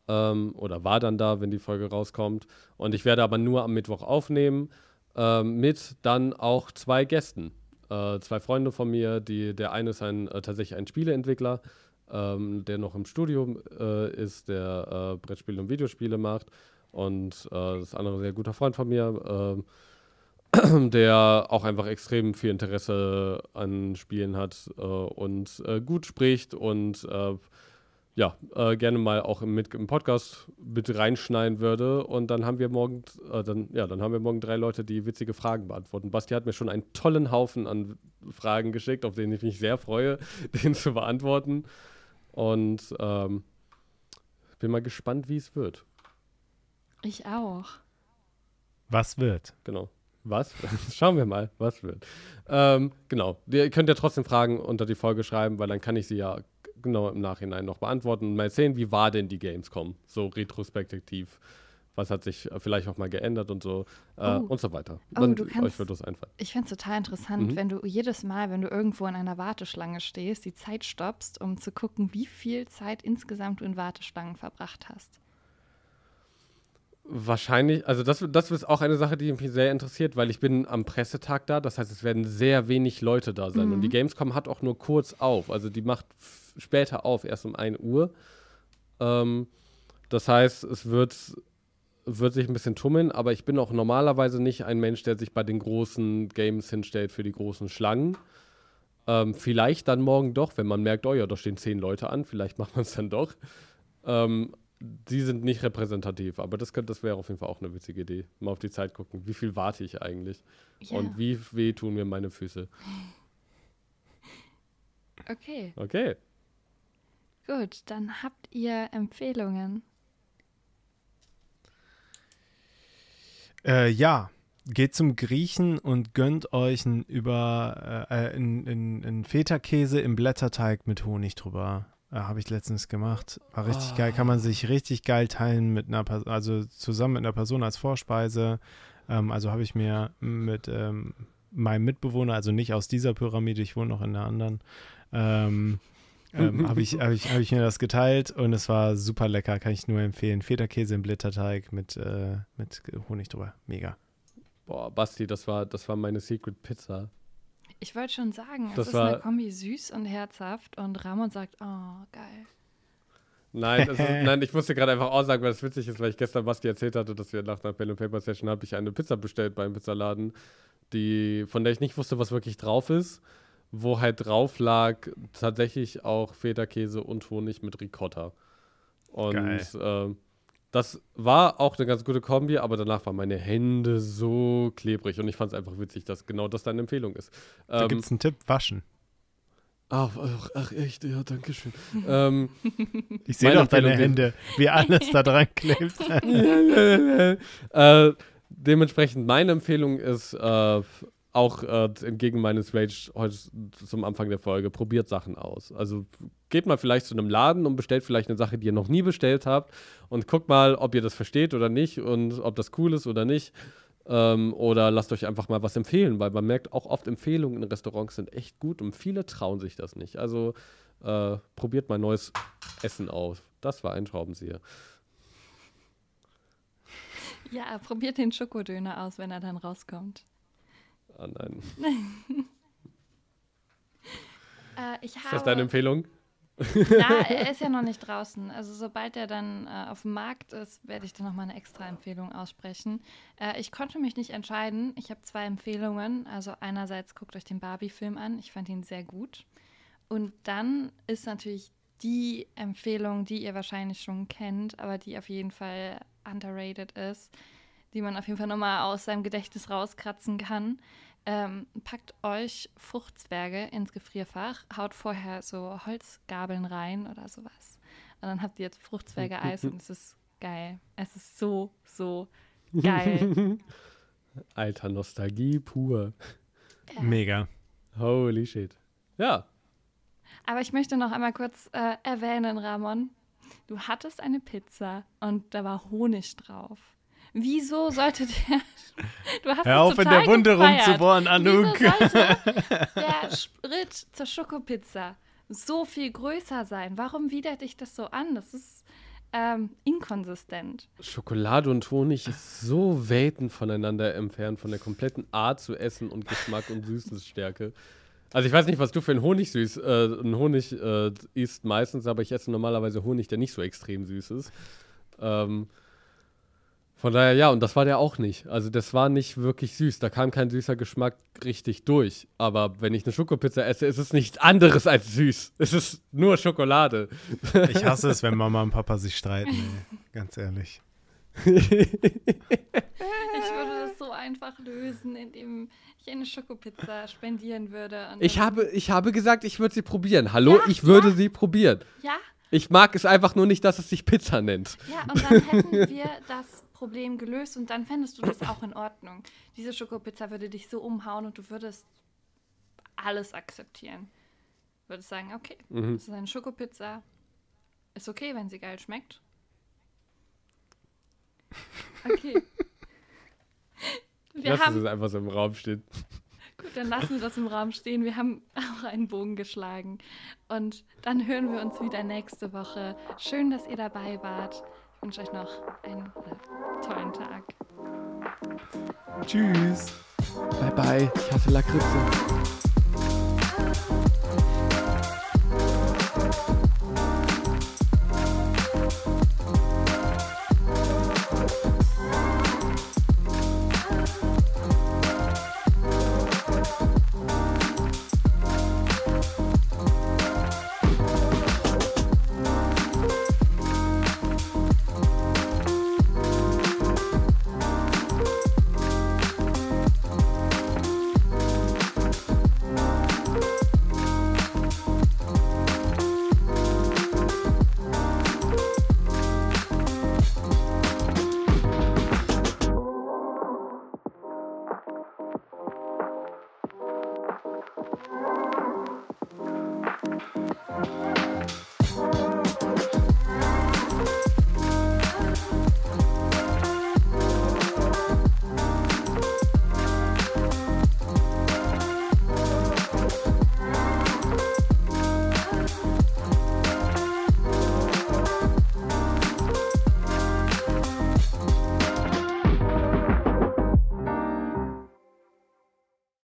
Ähm, oder war dann da, wenn die Folge rauskommt. Und ich werde aber nur am Mittwoch aufnehmen. Ähm, mit dann auch zwei Gästen. Äh, zwei Freunde von mir, die, der eine ist ein, äh, tatsächlich ein Spieleentwickler, ähm, der noch im Studium äh, ist, der äh, Brettspiele und Videospiele macht. Und äh, das andere sehr guter Freund von mir, ähm, (clears throat) der auch einfach extrem viel Interesse an Spielen hat äh, und äh, gut spricht und äh, ja, äh, gerne mal auch im, mit, im Podcast mit reinschneiden würde. Und dann haben wir morgen, äh, dann, ja, dann haben wir morgen drei Leute, die witzige Fragen beantworten. Basti hat mir schon einen tollen Haufen an Fragen geschickt, auf denen ich mich sehr freue, (laughs) den zu beantworten. Und ähm, bin mal gespannt, wie es wird. Ich auch. Was wird? Genau. Was? (laughs) Schauen wir mal, was wird. Ähm, genau. Ihr könnt ja trotzdem Fragen unter die Folge schreiben, weil dann kann ich sie ja genau im Nachhinein noch beantworten und mal sehen, wie war denn die Gamescom, so retrospektiv. Was hat sich äh, vielleicht auch mal geändert und so äh, Oh. und so weiter. Oh, Dann du euch kannst- wird das einfallen. Ich finde es total interessant, Mhm. wenn du jedes Mal, wenn du irgendwo in einer Warteschlange stehst, die Zeit stoppst, um zu gucken, wie viel Zeit insgesamt du in Warteschlangen verbracht hast. Wahrscheinlich, also das, das ist auch eine Sache, die mich sehr interessiert, weil ich bin am Pressetag da, das heißt, es werden sehr wenig Leute da sein. Und die Gamescom hat auch nur kurz auf, also die macht später auf, erst um 1 Uhr. Ähm, das heißt, es wird, wird sich ein bisschen tummeln, aber ich bin auch normalerweise nicht ein Mensch, der sich bei den großen Games hinstellt für die großen Schlangen. Ähm, vielleicht dann morgen doch, wenn man merkt, oh ja, da stehen zehn Leute an, vielleicht (laughs) macht man es dann doch. Ähm, die sind nicht repräsentativ, aber das, könnte- das wäre auf jeden Fall auch eine witzige Idee. Mal auf die Zeit gucken. Wie viel warte ich eigentlich? Ja. Und wie weh tun mir meine Füße? Okay, Okay. gut. Dann habt ihr Empfehlungen. Äh, ja, geht zum Griechen und gönnt euch einen über äh, äh, einen, einen, einen Feta-Käse im Blätterteig mit Honig drüber. Äh, Habe ich letztens gemacht. War richtig geil. Kann man sich richtig geil teilen mit einer Person, also zusammen mit einer Person als Vorspeise. Ähm, also habe ich mir mit ähm, meinem Mitbewohner, also nicht aus dieser Pyramide, ich wohne noch in der anderen, ähm, ähm, habe ich, hab ich, hab ich mir das geteilt und es war super lecker, kann ich nur empfehlen. Feta-Käse im Blätterteig mit, äh, mit Honig drüber. Mega. Boah, Basti, das war, das war meine Secret Pizza. Ich wollte schon sagen, es Das ist war- eine Kombi süß und herzhaft und Ramon sagt, oh, geil. Nein, es (laughs) ist, nein, ich musste gerade einfach auch sagen, weil es witzig ist, weil ich gestern Basti erzählt hatte, dass wir nach einer Pen and Paper Session habe ich eine Pizza bestellt beim Pizzaladen, die, von der ich nicht wusste, was wirklich drauf ist, wo halt drauf lag tatsächlich auch Feta-Käse und Honig mit Ricotta. Und Geil. ähm, das war auch eine ganz gute Kombi, aber danach waren meine Hände so klebrig und ich fand es einfach witzig, dass genau das deine Empfehlung ist. Da Ähm, gibt es einen Tipp, waschen. ach, ach, ach, echt, ja, danke schön. ähm, (laughs) Ich sehe doch deine Hände, wie alles da dran (laughs) klebt. äh, dementsprechend meine Empfehlung ist äh, auch äh, entgegen meines Rage heute zum Anfang der Folge, probiert Sachen aus. Also geht mal vielleicht zu einem Laden und bestellt vielleicht eine Sache, die ihr noch nie bestellt habt und guckt mal, ob ihr das versteht oder nicht und ob das cool ist oder nicht. Ähm, oder lasst euch einfach mal was empfehlen, weil man merkt auch oft Empfehlungen in Restaurants sind echt gut und viele trauen sich das nicht. Also äh, probiert mal neues Essen aus. Das war ein Schraubenzieher. Ja, probiert den Schokodöner aus, wenn er dann rauskommt. Ah, nein. (laughs) Äh, Ist das deine Empfehlung? Na, (laughs) er ist ja noch nicht draußen. Also sobald er dann äh, auf dem Markt ist, werde ich dann nochmal eine extra Empfehlung aussprechen. Äh, ich konnte mich nicht entscheiden. Ich habe zwei Empfehlungen. Also einerseits guckt euch den Barbie-Film an. Ich fand ihn sehr gut. Und dann ist natürlich die Empfehlung, die ihr wahrscheinlich schon kennt, aber die auf jeden Fall underrated ist, die man auf jeden Fall nochmal aus seinem Gedächtnis rauskratzen kann. Ähm, packt euch Fruchtzwerge ins Gefrierfach, haut vorher so Holzgabeln rein oder sowas. Und dann habt ihr jetzt Fruchtzwerge-Eis und es ist geil. Es ist so, so geil. (laughs) Alter, Nostalgie pur. Mega. Holy shit. Ja. Aber ich möchte noch einmal kurz äh, erwähnen, Ramon, du hattest eine Pizza und da war Honig drauf. Wieso sollte der. (laughs) Du hast Hör auf, in der Wunde gefeiert. rumzubohren, Anouk. Wieso sollte (laughs) der Schritt zur Schokopizza so viel größer sein? Warum widert dich das so an? Das ist ähm, inkonsistent. Schokolade und Honig ist so Welten voneinander entfernt, von der kompletten Art zu essen und Geschmack und Süßesstärke. Also ich weiß nicht, was du für einen Honig süß, äh, einen Honig äh, isst meistens, aber ich esse normalerweise Honig, der nicht so extrem süß ist. Ähm, von daher ja, und das war der auch nicht. Also das war nicht wirklich süß. Da kam kein süßer Geschmack richtig durch. Aber wenn ich eine Schokopizza esse, ist es nichts anderes als süß. Es ist nur Schokolade. Ich hasse es, wenn Mama und Papa sich streiten, ey. ganz ehrlich. Ich würde das so einfach lösen, indem ich eine Schokopizza spendieren würde. Ich habe, ich habe gesagt, ich würde sie probieren. Hallo, Ja, ich würde sie probieren. Ja, Ich mag es einfach nur nicht, dass es sich Pizza nennt. ja, und dann hätten wir das Problem gelöst und dann fändest du das auch in Ordnung. Diese Schokopizza würde dich so umhauen und du würdest alles akzeptieren. Würdest sagen, okay, Mhm. das ist eine Schokopizza. Ist okay, wenn sie geil schmeckt. Okay. Wir Lass haben, es einfach so im Raum stehen. gut, dann lassen wir das im Raum stehen. Wir haben auch einen Bogen geschlagen. Und dann hören wir uns wieder nächste Woche. Schön, dass ihr dabei wart. Ich wünsche euch noch einen tollen Tag. Tschüss. Bye bye. Ich hasse Lakritze.